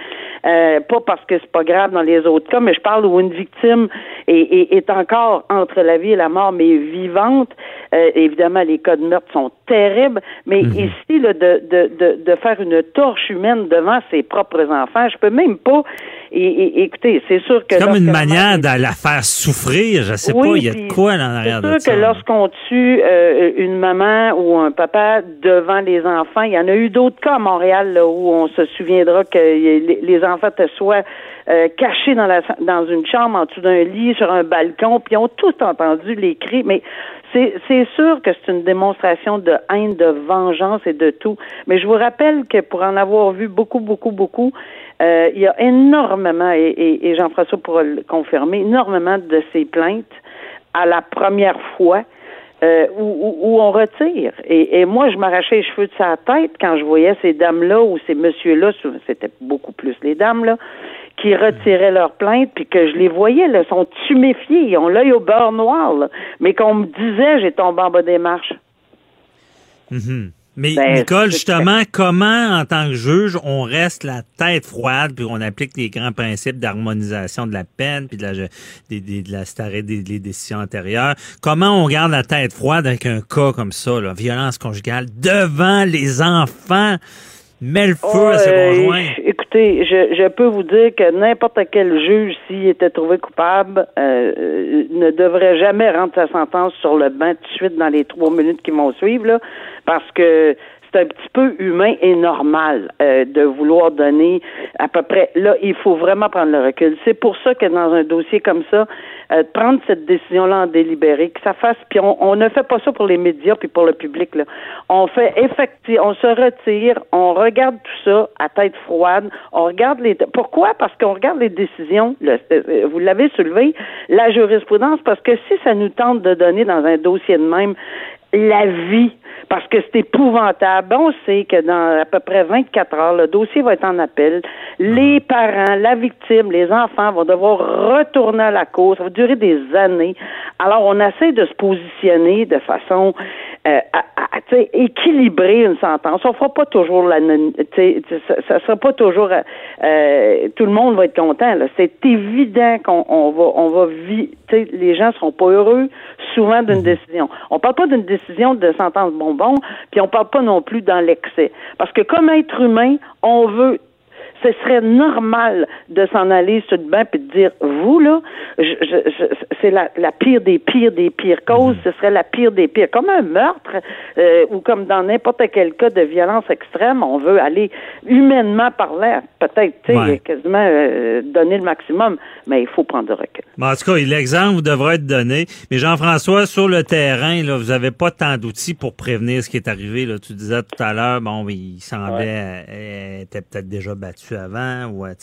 Euh, pas parce que c'est pas grave dans les autres cas, mais je parle où une victime est, est, est encore entre la vie et la mort, mais vivante. Euh, évidemment, les cas de meurtre sont terribles, mais ici, là, de, de, de, de faire une torche humaine devant ses propres enfants, je peux même pas. Et, et- écoutez, c'est sûr que C'est comme une manière de la faire souffrir. Je sais Oui, pas, il y a de quoi en arrière de c'est ça. sûr que lorsqu'on tue euh, une maman ou un papa devant les enfants, il y en a eu d'autres cas à Montréal là, où on se souviendra que les, enfants étaient soit euh, cachés dans, la, dans une chambre, en dessous d'un lit, sur un balcon, puis ils ont tous entendu les cris. Mais c'est c'est sûr que c'est une démonstration de haine, de vengeance et de tout. Mais je vous rappelle que pour en avoir vu beaucoup, beaucoup, beaucoup, euh, il y a énormément, et, et, et Jean-François pourra le confirmer, énormément de ces plaintes à la première fois euh, où, où- où on retire. Et, et moi, je m'arrachais les cheveux de sa tête quand je voyais ces dames-là ou ces messieurs-là, c'était beaucoup plus les dames-là, qui retiraient leurs plaintes, puis que je les voyais, là, sont tuméfiés, ils ont l'œil au beurre noir, là, mais qu'on me disait, j'ai tombé en bas des marches. Mhm. Mais Ben, Nicole, justement, comment, en tant que juge, on reste la tête froide, puis on applique les grands principes d'harmonisation de la peine, puis de la, des- de la starée des, des décisions antérieures? Comment on garde la tête froide avec un cas comme ça, là, violence conjugale, devant les enfants? Met le feu à ses Euh, conjoints. Je peux vous dire que n'importe quel juge, s'il était trouvé coupable, euh, euh, ne devrait jamais rendre sa sentence sur le banc tout de suite dans les trois minutes qui vont suivre, là, parce que c'est un petit peu humain et normal euh, de vouloir donner à peu près. Là, il faut vraiment prendre le recul. C'est pour ça que dans un dossier comme ça, euh, prendre cette décision-là en délibéré, que ça fasse. Puis on, on ne fait pas ça pour les médias puis pour le public. Là. On fait effectivement, on se retire, on regarde tout ça à tête froide. On regarde les. Pourquoi? Parce qu'on regarde les décisions. le- euh, vous l'avez soulevé, la jurisprudence. Parce que si ça nous tente de donner dans un dossier de même la vie, parce que c'est épouvantable. On sait que dans à peu près 24 heures, le dossier va être en appel. Les parents, la victime, les enfants vont devoir retourner à la cause. Ça va durer des années. Alors, on essaie de se positionner de façon euh, à, à- équilibrer une sentence. On fera pas toujours la, ça, ça sera pas toujours euh, tout le monde va être content. C'est évident qu'on on va on va vi- tu sais, les gens seront pas heureux souvent d'une décision. On parle pas d'une décision de sentence bonbon, puis on parle pas non plus dans l'excès. Parce que comme être humain, on veut ce serait normal de s'en aller sur le banc et de dire vous là, c'est la, la pire des pires des pires causes, ce serait la pire des pires, comme un meurtre euh, ou comme dans n'importe quel cas de violence extrême, on veut aller humainement parler, peut-être, tu sais, Ouais. quasiment euh, donner le maximum, mais il faut prendre du recul. Bon, en tout cas, l'exemple devrait être donné. Mais Jean-François, sur le terrain, là, vous avez pas tant d'outils pour prévenir ce qui est arrivé. Là. Tu disais tout à l'heure, bon, il semblait euh, était peut-être déjà battu avant. Ou, euh,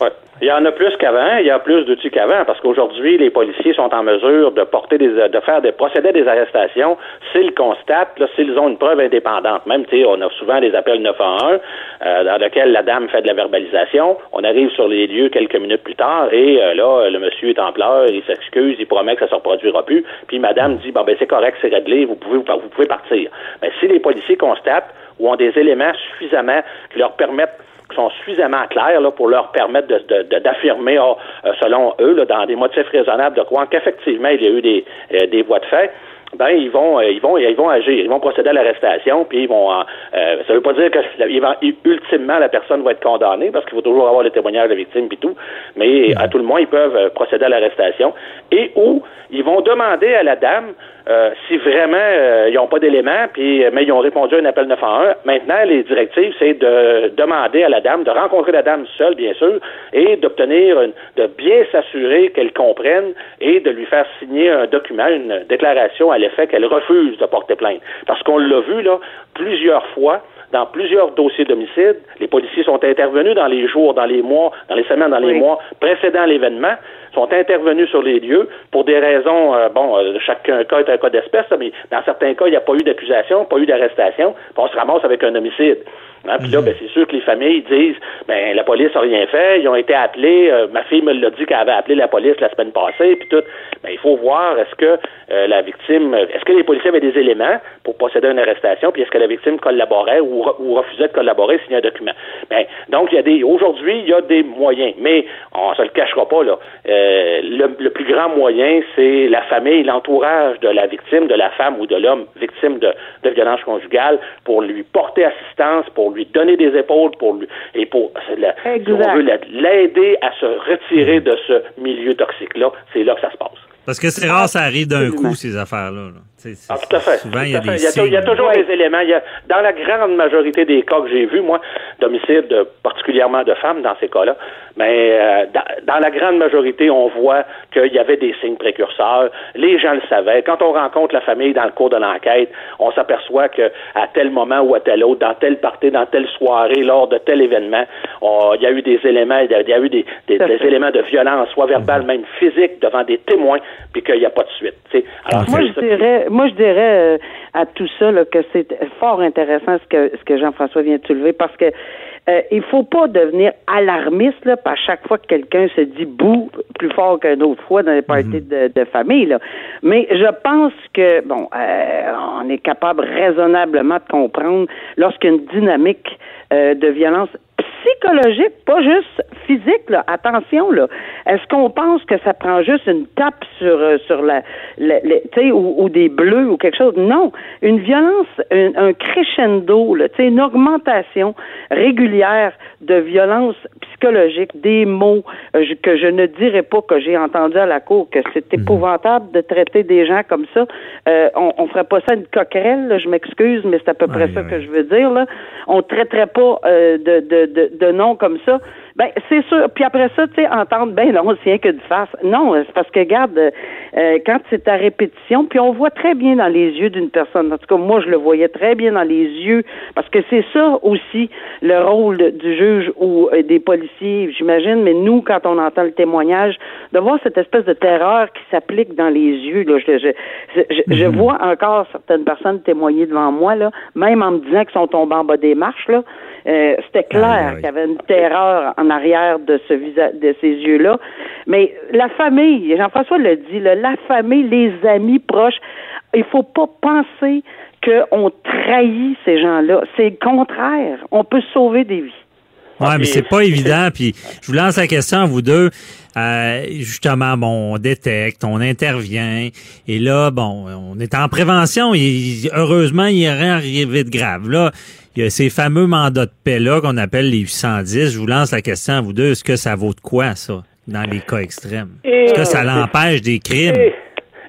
Ouais. Il y en a plus qu'avant, il y a plus d'outils qu'avant, parce qu'aujourd'hui, les policiers sont en mesure de porter des, de faire des des arrestations s'ils constatent, s'ils ont une preuve indépendante. Même, tu sais, on a souvent des appels 911 euh, dans lesquels la dame fait de la verbalisation. On arrive sur les lieux quelques minutes plus tard et euh, là, le monsieur est en pleurs, il s'excuse, il promet que ça se reproduira plus. Puis madame dit, bon ben c'est correct, c'est réglé, vous pouvez vous pouvez partir. Mais si les policiers constatent ou ont des éléments suffisamment qui leur permettent sont suffisamment clairs là, pour leur permettre de, de- d'affirmer, ah, euh, selon eux, dans des motifs raisonnables, de croire qu'effectivement il y a eu des, euh, des voies de fait. Ben ils vont, euh, ils vont, ils vont agir, ils vont procéder à l'arrestation, puis ils vont. euh, euh, ça veut pas dire que ultimement la personne va être condamnée, parce qu'il faut toujours avoir le témoignage de la victime puis tout. Mais à tout le moins ils peuvent procéder à l'arrestation et ou ils vont demander à la dame euh, si vraiment euh, ils n'ont pas d'éléments, puis mais ils ont répondu à un appel 911, maintenant les directives c'est de demander à la dame de rencontrer la dame seule, bien sûr, et d'obtenir de bien s'assurer qu'elle comprenne et de lui faire signer un document, une déclaration à l'effet qu'elle refuse de porter plainte. Parce qu'on l'a vu là plusieurs fois dans plusieurs dossiers d'homicide. Les policiers sont intervenus dans les jours, dans les mois, dans les semaines, dans les mois précédant l'événement, sont intervenus sur les lieux pour des raisons, euh, bon, euh, chacun cas est un cas d'espèce, mais dans certains cas, il n'y a pas eu d'accusation, pas eu d'arrestation, on se ramasse avec un homicide. Hein, Puis là, ben, c'est sûr que les familles disent, ben la police n'a rien fait, ils ont été appelés, euh, ma fille me l'a dit qu'elle avait appelé la police la semaine passée, puis tout. Ben, il faut voir est-ce que la victime, est-ce que les policiers avaient des éléments pour procéder à une arrestation, puis est-ce que la victime collaborait ou, ou refusait de collaborer, signer un document. Ben, donc, il y a des, aujourd'hui, il y a des moyens, mais on se le cachera pas là. Euh, le, plus grand moyen, c'est la famille, l'entourage de la victime, de la femme ou de l'homme victime de, de violence conjugale, pour lui porter assistance, pour lui donner des épaules, pour lui et pour si on veut l'aider à se retirer de ce milieu toxique là, c'est là que ça se passe. Parce que c'est rare, ça arrive d'un coup, ces affaires-là. Ah, tout à fait. Souvent, il y a des Il y a, toujours des éléments. Il y a, dans la grande majorité des cas que j'ai vus, moi, d'homicide, particulièrement de femmes dans ces cas-là, mais euh, dans, la grande majorité, on voit qu'il y avait des signes précurseurs. Les gens le savaient. Quand on rencontre la famille dans le cours de l'enquête, on s'aperçoit que à tel moment ou à tel autre, dans telle partie, dans telle soirée, lors de tel événement, il y a eu des éléments, il y a eu des, éléments de violence, soit verbale, même physique, devant des témoins, puis qu'il n'y a pas de suite. Alors, moi, je dirais, moi, je dirais à tout ça que c'est fort intéressant ce que, ce que Jean-François vient de soulever parce que euh, il faut pas devenir alarmiste là, à chaque fois que quelqu'un se dit bouh plus fort qu'une autre fois dans les parties mhm. de, famille. Là. Mais je pense que bon, euh, on est capable raisonnablement de comprendre lorsqu'une dynamique euh, de violence psychologique, pas juste physique. Là. Attention, là. Est-ce qu'on pense que ça prend juste une tape sur euh, sur la, la, ou, ou, des bleus ou quelque chose? Non, une violence, un, crescendo, là, une augmentation régulière de violence psychologique, des mots euh, que je ne dirais pas que j'ai entendu à la cour que c'est mhm. épouvantable de traiter des gens comme ça. Euh, on, on ferait pas ça une coquerelle, je m'excuse, mais c'est à peu près ça que je veux dire. Là. On traiterait pas de, de, de, de noms comme ça ben, c'est sûr. Puis après ça, tu sais, entendre, ben non, c'est rien que de face. Non, c'est parce que, regarde, euh, quand c'est à répétition, puis on voit très bien dans les yeux d'une personne. En tout cas, moi, je le voyais très bien dans les yeux, parce que c'est ça aussi le rôle du juge ou euh, des policiers, j'imagine. Mais nous, quand on entend le témoignage, de voir cette espèce de terreur qui s'applique dans les yeux, là, je, je, je, mhm. vois encore certaines personnes témoigner devant moi, là, même en me disant qu'ils sont tombés en bas des marches, là. Euh, c'était clair qu'il y avait une terreur en arrière de ce visage, de ces yeux-là. Mais la famille, Jean-François l'a dit, la famille, les amis proches, il faut pas penser qu'on trahit ces gens-là. C'est le contraire. On peut sauver des vies. Ouais, mais c'est pas évident. Puis je vous lance la question à vous deux. Euh, justement, bon, on détecte, on intervient, et là, bon, on est en prévention. Et heureusement, il n'y a rien arrivé de grave. Là, il y a ces fameux mandats de paix-là qu'on appelle les 810. Je vous lance la question à vous deux. Est-ce que ça vaut de quoi, ça, dans les cas extrêmes? Est-ce que ça l'empêche des crimes?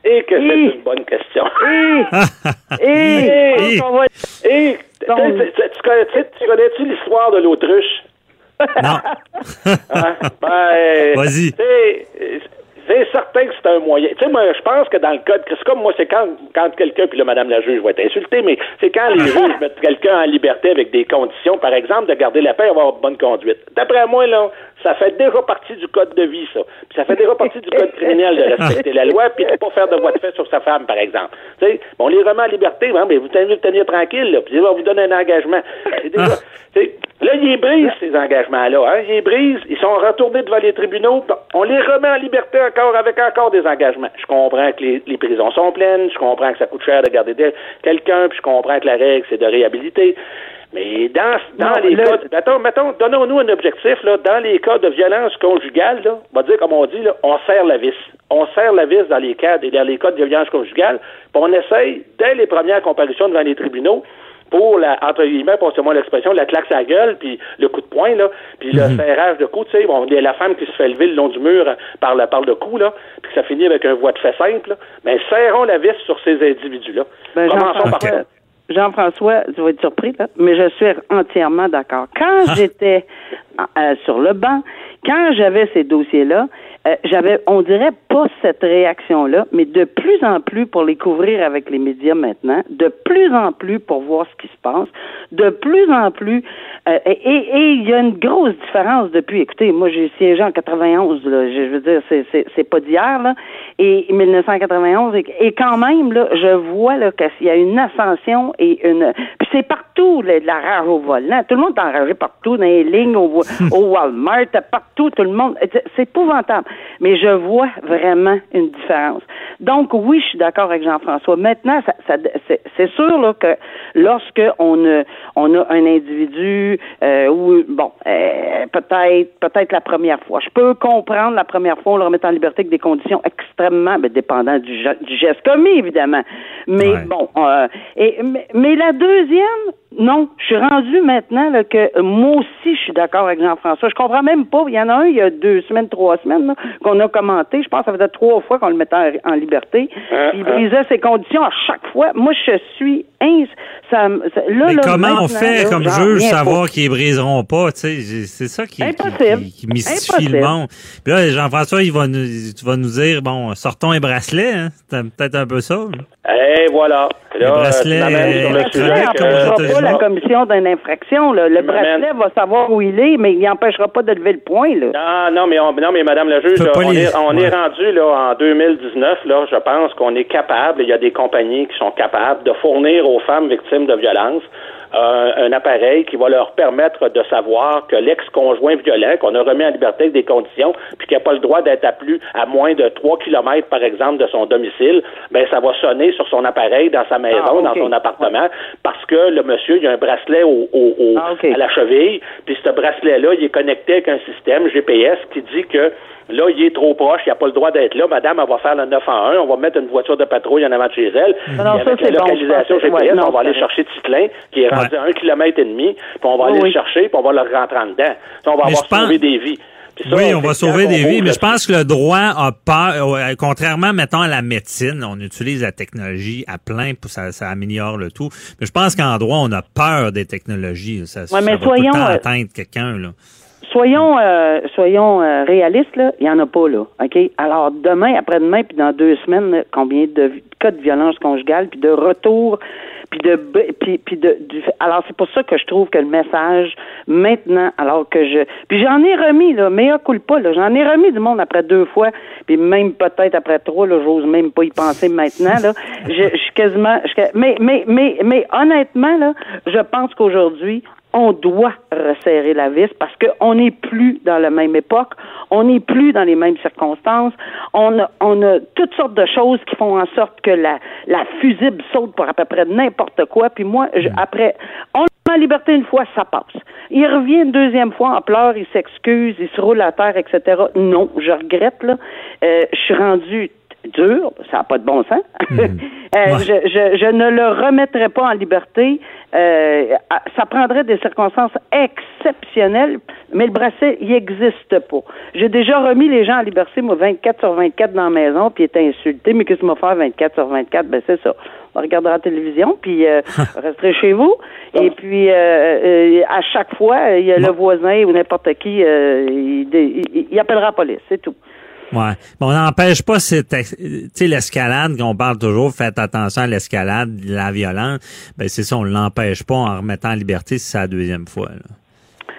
Et, que c'est une bonne question. Et, et, et, tu connais-tu l'histoire de l'autruche? Non. Hein? Ben, Vas-y. C'est certain que c'est un moyen. Tu sais, moi, je pense que dans le code, c'est comme moi, c'est quand, quand quelqu'un, puis là, Madame la juge va être insultée, mais c'est quand les juges mettent quelqu'un en liberté avec des conditions, par exemple, de garder la paix et avoir bonne conduite. D'après moi, là, ça fait déjà partie du code de vie, ça. Puis ça fait déjà partie du code criminel de respecter la loi, puis de pas faire de voie de fait sur sa femme, par exemple. Tu sais, on les remet en liberté, hein, mais vous tenez le tenir tranquille, là, puis on vous donne un engagement. Déjà, là, ils brisent ces engagements-là. Hein, ils brisent, ils sont retournés devant les tribunaux, on les remet en liberté encore avec encore des engagements. Je comprends que les, prisons sont pleines, je comprends que ça coûte cher de garder quelqu'un, puis je comprends que la règle, c'est de réhabiliter. Mais dans, dans les cas, mettons, mettons donnons-nous un objectif, là, dans les cas de violence conjugale, là, on va dire comme on dit, là, on serre la vis. On serre la vis dans les cas, dans les cas de violence conjugale, puis on essaye, dès les premières comparutions devant les tribunaux, pour la, entre guillemets, passez-moi l'expression, la claque sa gueule, puis le coup de poing, là, puis le Mhm. serrage de cou, tu sais, bon, il y a la femme qui se fait lever le long du mur par le, par le cou, là, puis ça finit avec un voie de fait simple, là. mais serrons la vis sur ces individus-là. Ben, Commençons par Jean-François, Jean-François, tu vas être surpris, là, mais je suis entièrement d'accord. Quand Ah. j'étais euh, sur le banc, quand j'avais ces dossiers-là, euh, j'avais, on dirait pas cette réaction-là, mais de plus en plus pour les couvrir avec les médias maintenant, de plus en plus pour voir ce qui se passe, de plus en plus, euh, et il y a une grosse différence depuis. Écoutez, moi j'ai siégé en 91, là, je, veux dire, c'est c'est c'est pas d'hier là, et 1991, et, quand même là, je vois là qu'il y a une ascension et une, puis c'est partout là, la rage au volant. Tout le monde est enragé partout dans les lignes, au, au Walmart, partout, tout le monde. C'est épouvantable. Mais je vois vraiment une différence. Donc oui, je suis d'accord avec Jean-François. Maintenant, ça, ça- c'est c'est sûr là, que lorsque on a, on a un individu euh, ou bon, euh, peut-être peut-être la première fois. Je peux comprendre la première fois on le remet en liberté avec des conditions extrêmement ben, dépendant du, du geste commis évidemment. Mais bon, euh, et mais, mais la deuxième, non, je suis rendu maintenant là, que moi aussi je suis d'accord avec Jean-François. Je comprends même pas. Il y en a un il y a deux semaines, trois semaines là, qu'on a commenté. Je pense que ça faisait trois fois qu'on le mettait en, en liberté. Hein, Puis il hein. brisait ses conditions à chaque fois. Moi je suis ins. Ça, ça- là, Mais là, comment on fait là, comme juge savoir qu'ils briseront pas, tu sais, j'ai- c'est ça qui, qui, Impossible. qui- qui mystifie le Impossible. monde. Puis là, Jean-François, il va nous, tu vas nous dire, bon, sortons un bracelet, hein? C'est peut-être un peu ça. Et voilà. Les Là, euh, le euh, sujet électroniques, que- pas la commission d'une infraction. là. Le bracelet va savoir où il est, mais il n'empêchera pas de lever le point. Là. Ah non, mais on- non, mais Madame la juge, Là, on, les- est, on ouais. est rendu là en 2019. Là, je pense qu'on est capable. Il y a des compagnies qui sont capables de fournir aux femmes victimes de violences euh, un appareil qui va leur permettre de savoir que l'ex-conjoint violent, qu'on a remis en liberté avec des conditions, puis qui n'a pas le droit d'être à plus à moins de 3 kilomètres, par exemple, de son domicile, ben ça va sonner sur son appareil dans sa maison, Ah, dans son appartement, parce que le monsieur, il y a un bracelet au, au- au- Ah, à la cheville, puis ce bracelet-là, il est connecté avec un système GPS qui dit que Là, il est trop proche, il n'a pas le droit d'être là. Madame, elle va faire le 9 en 1. On va mettre une voiture de patrouille en avant de chez elle. Non, non, Puis ça, avec la bon, localisation GPS, ouais, non, on va aller chercher Titlin, qui est rendu à un kilomètre et demi, puis on va Oui, aller oui. le chercher, puis on va le rentrer en dedans. Ça, on va Mais avoir pense- sauvé des vies. Ça, oui, on va sauver des vies, mais je pense que le droit a peur, euh, contrairement, mettons, à la médecine, on utilise la technologie à plein, pour ça, ça améliore le tout. Mais je pense qu'en droit, on a peur des technologies. Ça, ça Ouais, mais va tout le soyons, temps euh, atteindre quelqu'un, là. Soyons, euh, soyons euh, réalistes, là. Il n'y en a pas, là. OK? Alors, demain, après-demain, puis dans deux semaines, combien de cas de violence conjugale, puis de retour, puis de. Puis, de du, alors, c'est pour ça que je trouve que le message, maintenant, alors que je. Puis j'en ai remis, là, mea culpa, là. J'en ai remis du monde après deux fois, puis même peut-être après trois, là, j'ose même pas y penser maintenant, là. Je, je suis quasiment. je- mais, mais, mais, mais, honnêtement, là, je pense qu'aujourd'hui, on doit resserrer la vis parce qu'on n'est plus dans la même époque, on n'est plus dans les mêmes circonstances, on a, on a toutes sortes de choses qui font en sorte que la, la fusible saute pour à peu près n'importe quoi. Puis moi, je- après, on en liberté une fois, ça passe. Il revient une deuxième fois en pleurs, il s'excuse, il se roule à terre, etc. Non, je regrette, là. Euh, je suis rendu dur, ça n'a pas de bon sens. Euh, je, je, je ne le remettrai pas en liberté. Euh, ça prendrait des circonstances exceptionnelles, mais le bracelet, il n'existe pas. J'ai déjà remis les gens en liberté, moi, 24 sur 24 dans la maison, puis ils étaient insultés. Mais qu'est-ce que m'a fait 24 sur 24? Ben, c'est ça. On regardera la télévision, puis euh, resterez chez vous. Et puis, euh, euh, à chaque fois, il y a le voisin ou n'importe qui, euh, il, il- il appellera la police, c'est tout. Ouais. Mais on n'empêche pas cette, sais, l'escalade qu'on parle toujours, faites attention à l'escalade, la violence. Ben, c'est ça, on l'empêche pas en remettant en liberté si c'est la deuxième fois, là.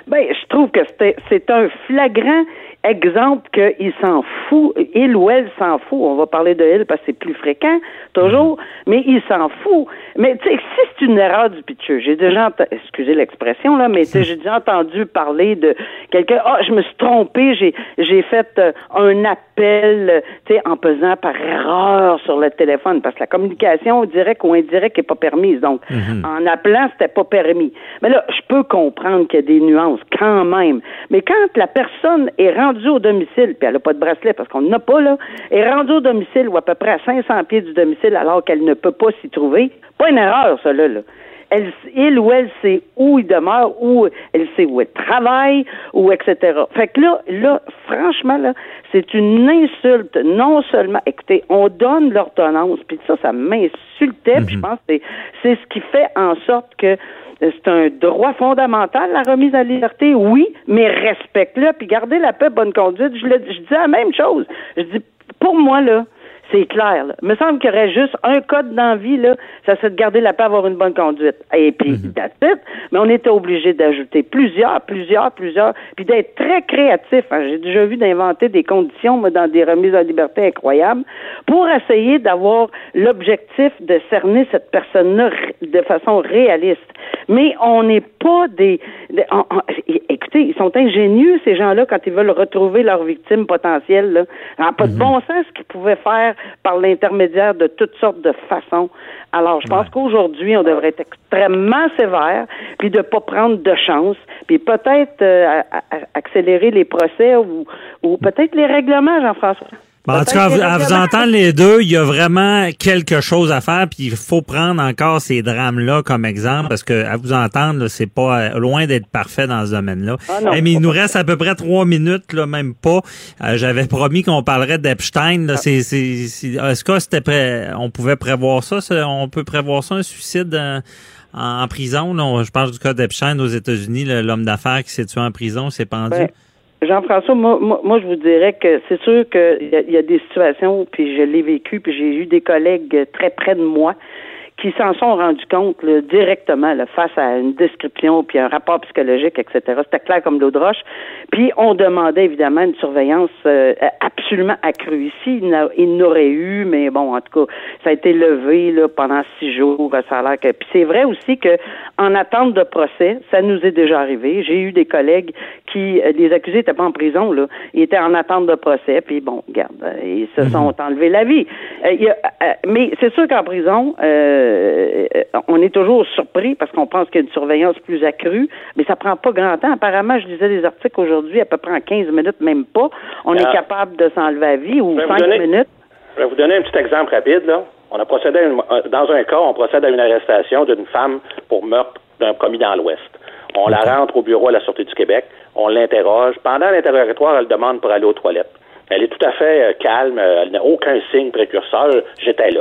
Ben, je trouve que c'est un flagrant exemple qu'il s'en fout, il ou elle s'en fout. On va parler de elle parce que c'est plus fréquent, toujours, mais il s'en fout. Mais tu sais, si c'est une erreur du pitcher, j'ai déjà, excusez l'expression là, mais j'ai déjà entendu parler de quelqu'un. Ah, je me suis trompé, j'ai j'ai fait euh, un appel, tu sais, en pesant par erreur sur le téléphone, parce que la communication directe ou indirecte n'est pas permise. Donc, en appelant, c'était pas permis. Mais là, je peux comprendre qu'il y a des nuances quand même. Mais quand la personne est rendue au domicile, puis elle n'a pas de bracelet parce qu'on n'en a pas là, est rendue au domicile ou à peu près à 500 pieds du domicile alors qu'elle ne peut pas s'y trouver, pas une erreur, ça là. là. elle, il ou elle sait où il demeure, où elle sait où elle travaille, ou etc. Fait que là, là, franchement, là, c'est une insulte. Non seulement, écoutez, on donne l'ordonnance, puis ça, ça m'insultait, puis je pense que c'est, c'est ce qui fait en sorte que c'est un droit fondamental, la remise à liberté, oui, mais respecte-le, puis gardez la paix, bonne conduite. Je, le, je dis la même chose. Je dis, pour moi, là, c'est clair. Là. Il me semble qu'il y aurait juste un code d'envie, là, ça serait de garder la paix, avoir une bonne conduite. Et puis, that's it. Mais on était obligé d'ajouter plusieurs, plusieurs, plusieurs, puis d'être très créatif. Hein. J'ai déjà vu d'inventer des conditions moi, dans des remises à liberté incroyables pour essayer d'avoir l'objectif de cerner cette personne-là de façon réaliste. Mais on n'est pas des... des- on- on- écoutez, ils sont ingénieux, ces gens-là, quand ils veulent retrouver leurs victimes potentielles. Là. Ça n'a pas de bon sens ce qu'ils pouvaient faire par l'intermédiaire de toutes sortes de façons. Alors, je pense qu'aujourd'hui, on devrait être extrêmement sévère, puis de pas prendre de chance, puis peut-être euh, accélérer les procès ou, ou peut-être les règlements, Jean-François. Bon, en tout cas, à vous, entendre les deux, il y a vraiment quelque chose à faire, puis il faut prendre encore ces drames-là comme exemple, parce que à vous entendre, c'est pas euh, loin d'être parfait dans ce domaine-là. Ah Eh, mais il nous reste à peu près trois minutes, là, même pas. Euh, J'avais promis qu'on parlerait d'Epstein. C'est, c'est- est-ce que c'était prêt, on pouvait prévoir ça? ça? On peut prévoir ça, un suicide euh, en, en prison? là? Je parle du cas d'Epstein aux États-Unis, l'homme d'affaires qui s'est tué en prison, s'est pendu. Ben, Jean-François, moi, moi, moi, je vous dirais que c'est sûr qu'il y, y a des situations, puis je l'ai vécu, puis j'ai eu des collègues très près de moi qui s'en sont rendus compte là, directement là, face à une description puis un rapport psychologique, etc. C'était clair comme l'eau de roche. Puis on demandait évidemment une surveillance euh, absolument accrue. Ici, il n'a- il n'aurait eu, mais bon, en tout cas, ça a été levé là, pendant six jours. Ça a l'air que. Puis c'est vrai aussi que en attente de procès, ça nous est déjà arrivé. J'ai eu des collègues qui, euh, les accusés n'étaient pas en prison, là, ils étaient en attente de procès. Puis bon, regarde, euh, ils se sont enlevés la vie. Euh, y a- euh, mais c'est sûr qu'en prison, euh, euh, on est toujours surpris parce qu'on pense qu'il y a une surveillance plus accrue, mais ça prend pas grand temps. Apparemment, je lisais des articles aujourd'hui, à peu près en 15 minutes, même pas. On est Ah. capable de s'enlever la vie ou Je vais vous 5 donner- minutes. Je vais vous donner un petit exemple rapide. Là. On a procédé à une- euh, dans un cas, on procède à une arrestation d'une femme pour meurtre d'un commis dans l'Ouest. On la rentre au bureau à la Sûreté du Québec, on l'interroge. Pendant l'interrogatoire, elle demande pour aller aux toilettes. Elle est tout à fait euh, calme, elle n'a aucun signe précurseur. J'étais là.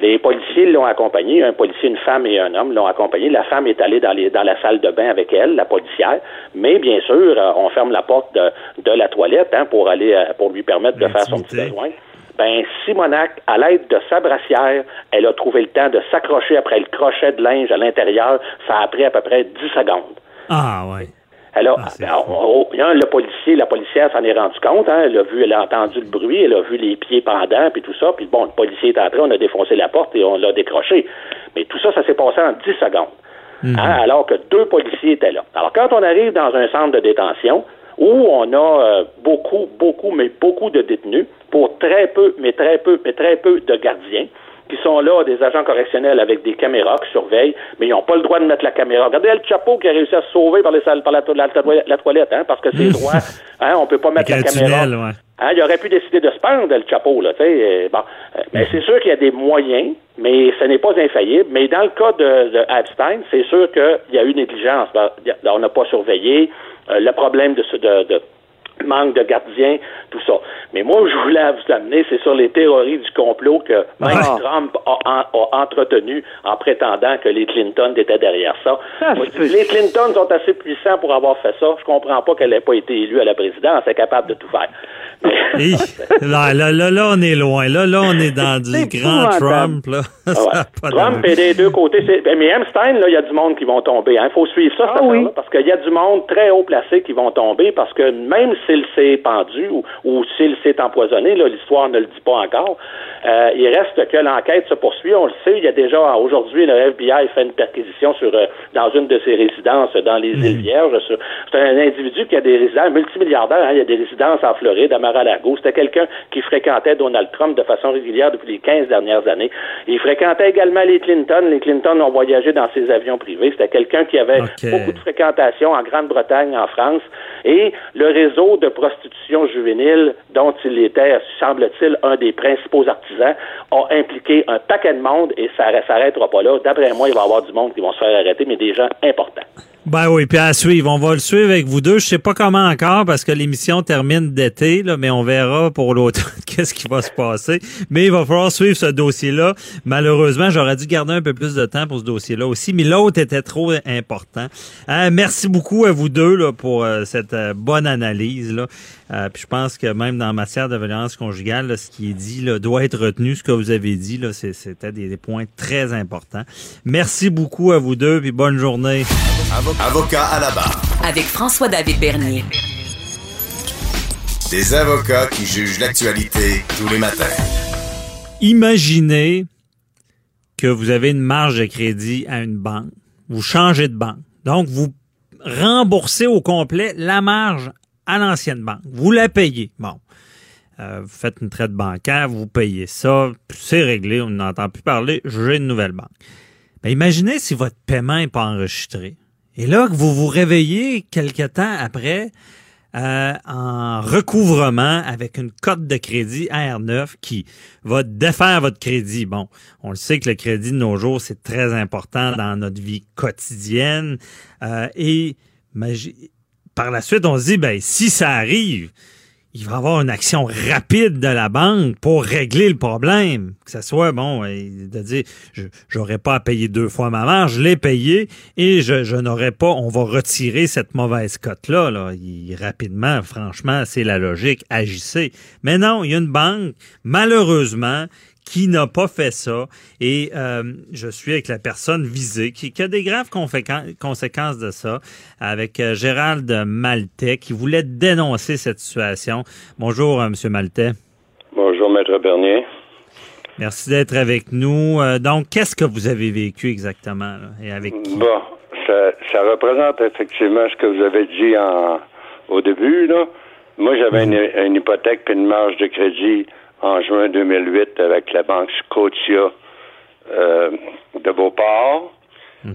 Les policiers l'ont accompagnée, un policier, une femme et un homme l'ont accompagnée. La femme est allée dans, les, dans la salle de bain avec elle, la policière. Mais bien sûr, euh, on ferme la porte de, de la toilette hein, pour aller euh, pour lui permettre de faire son petit besoin. Ben, Simonac, à l'aide de sa brassière, elle a trouvé le temps de s'accrocher après le crochet de linge à l'intérieur. Ça a pris à peu près 10 secondes. Ah, ouais. Alors, alors, oh, oh, hein, le policier, la policière s'en est rendu compte, hein, elle a vu, elle a entendu le bruit, elle a vu les pieds pendants, puis tout ça, puis bon, le policier est entré, on a défoncé la porte et on l'a décroché. Mais tout ça, ça s'est passé en 10 secondes. Hein, alors que deux policiers étaient là. Alors, quand on arrive dans un centre de détention, où on a euh, beaucoup, beaucoup, mais beaucoup de détenus, pour très peu, mais très peu, mais très peu de gardiens, qui sont là, des agents correctionnels avec des caméras qui surveillent, mais ils n'ont pas le droit de mettre la caméra. Regardez El Chapeau qui a réussi à se sauver par, les salles, par la, la- la- la toilette, hein, parce que c'est droit. Hein, on peut pas mettre la Avec caméra. tunnel, ouais. Hein, il aurait pu décider de se pendre, El Chapeau, là, tu sais. euh, bon, Euh, mais c'est sûr qu'il y a des moyens, mais ce n'est pas infaillible. Mais dans le cas de, de Epstein, c'est sûr qu'il y a eu négligence. Ben, on n'a pas surveillé. Euh, le problème de, ce- de, de manque de gardiens, tout ça. Mais moi, je voulais vous amener, c'est sur les théories du complot que Mike Ah. Trump a, en- a entretenu en prétendant que les Clinton étaient derrière ça. Moi, dis, les Clinton sont assez puissants pour avoir fait ça. Je comprends pas qu'elle n'ait pas été élue à la présidence. Elle est capable de tout faire. Hi. Là, là, là, là, on est loin. Là, là, on est dans du grand. Trump. Là. Ah ouais. Trump est des deux côtés. Mais Epstein, là, il y a du monde qui vont tomber. Il faut suivre ça, cette Ah oui. parce qu'il y a du monde très haut placé qui vont tomber, parce que même s'il s'est pendu ou, ou s'il s'est empoisonné, là, l'histoire ne le dit pas encore, euh, il reste que l'enquête se poursuit. On le sait, il y a déjà, aujourd'hui, le FBI fait une perquisition sur, euh, dans une de ses résidences dans les îles Vierges. C'est un individu qui a des résidences, un multimilliardaire, hein, il y a des résidences en Floride, à Mar-a-Lago. C'était quelqu'un qui fréquentait Donald Trump de façon régulière depuis les 15 dernières années. Il fréquentait également les Clinton. Les Clinton ont voyagé dans ses avions privés. C'était quelqu'un qui avait beaucoup de fréquentation en Grande-Bretagne, en France. Et le réseau de prostitution juvénile, dont il était, semble-t-il, un des principaux artisans, ont impliqué un paquet de monde et ça ne s'arrêtera pas là. D'après moi, il va y avoir du monde qui vont se faire arrêter, mais des gens importants. Ben oui, puis à suivre. On va le suivre avec vous deux. Je sais pas comment encore parce que l'émission termine d'été, là, mais on verra pour l'automne qu'est-ce qui va se passer. Mais il va falloir suivre ce dossier-là. Malheureusement, j'aurais dû garder un peu plus de temps pour ce dossier-là aussi, mais l'autre était trop important. Euh, merci beaucoup à vous deux là, pour euh, cette euh, bonne analyse. Là. Puis je pense que même dans matière de violence conjugale, là, ce qui est dit là, doit être retenu. Ce que vous avez dit, là, c'était des, des points très importants. Merci beaucoup à vous deux, puis bonne journée. Avocat à la barre. Avec François-David Bernier. Des avocats qui jugent l'actualité tous les matins. Imaginez que vous avez une marge de crédit à une banque. Vous changez de banque. Donc, vous remboursez au complet la marge à l'ancienne banque. Vous la payez. Bon. Euh, vous faites une traite bancaire, vous payez ça, c'est réglé, on n'entend plus parler, j'ai une nouvelle banque. Mais imaginez si votre paiement n'est pas enregistré. Et là, que vous vous réveillez quelque temps après euh, en recouvrement avec une cote de crédit R9 qui va défaire votre crédit. Bon, on le sait que le crédit de nos jours, c'est très important dans notre vie quotidienne. Euh, et par la suite, on se dit, ben, si ça arrive, il va y avoir une action rapide de la banque pour régler le problème. Que ce soit, bon, de dire, je n'aurais pas à payer deux fois ma marge, je l'ai payé et je, je n'aurais pas, on va retirer cette mauvaise cote-là. Là. rapidement, franchement, c'est la logique, agissez. Mais non, il y a une banque, malheureusement, qui n'a pas fait ça. Et euh, je suis avec la personne visée qui, a des graves conséquences de ça, avec euh, Gérald Maltais qui voulait dénoncer cette situation. Bonjour, euh, M. Maltais. Bonjour, Maître Bernier. Merci d'être avec nous. donc, qu'est-ce que vous avez vécu exactement et avec qui? Bon, ça, représente effectivement ce que vous avez dit en, au début. Là. Moi, j'avais mhm. une, une, hypothèque et une marge de crédit en juin 2008 avec la banque Scotia euh, de Beauport.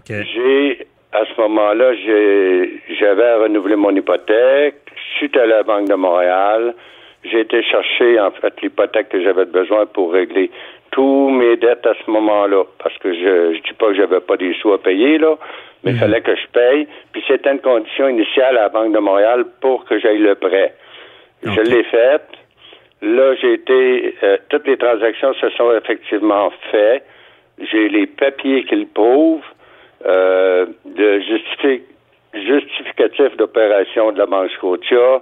J'ai, à ce moment-là, j'avais renouvelé mon hypothèque. Suite à la Banque de Montréal, j'ai été chercher, en fait, l'hypothèque que j'avais besoin pour régler tous mes dettes à ce moment-là. Parce que je ne dis pas que j'avais pas des sous à payer, là, mais il mhm. fallait que je paye. Puis c'était une condition initiale à la Banque de Montréal pour que j'aille le prêt. Je l'ai faite. Là, j'ai été, euh, toutes les transactions se sont effectivement faites. J'ai les papiers qui le prouvent, euh, de justificatif d'opération de la Banque Scotia,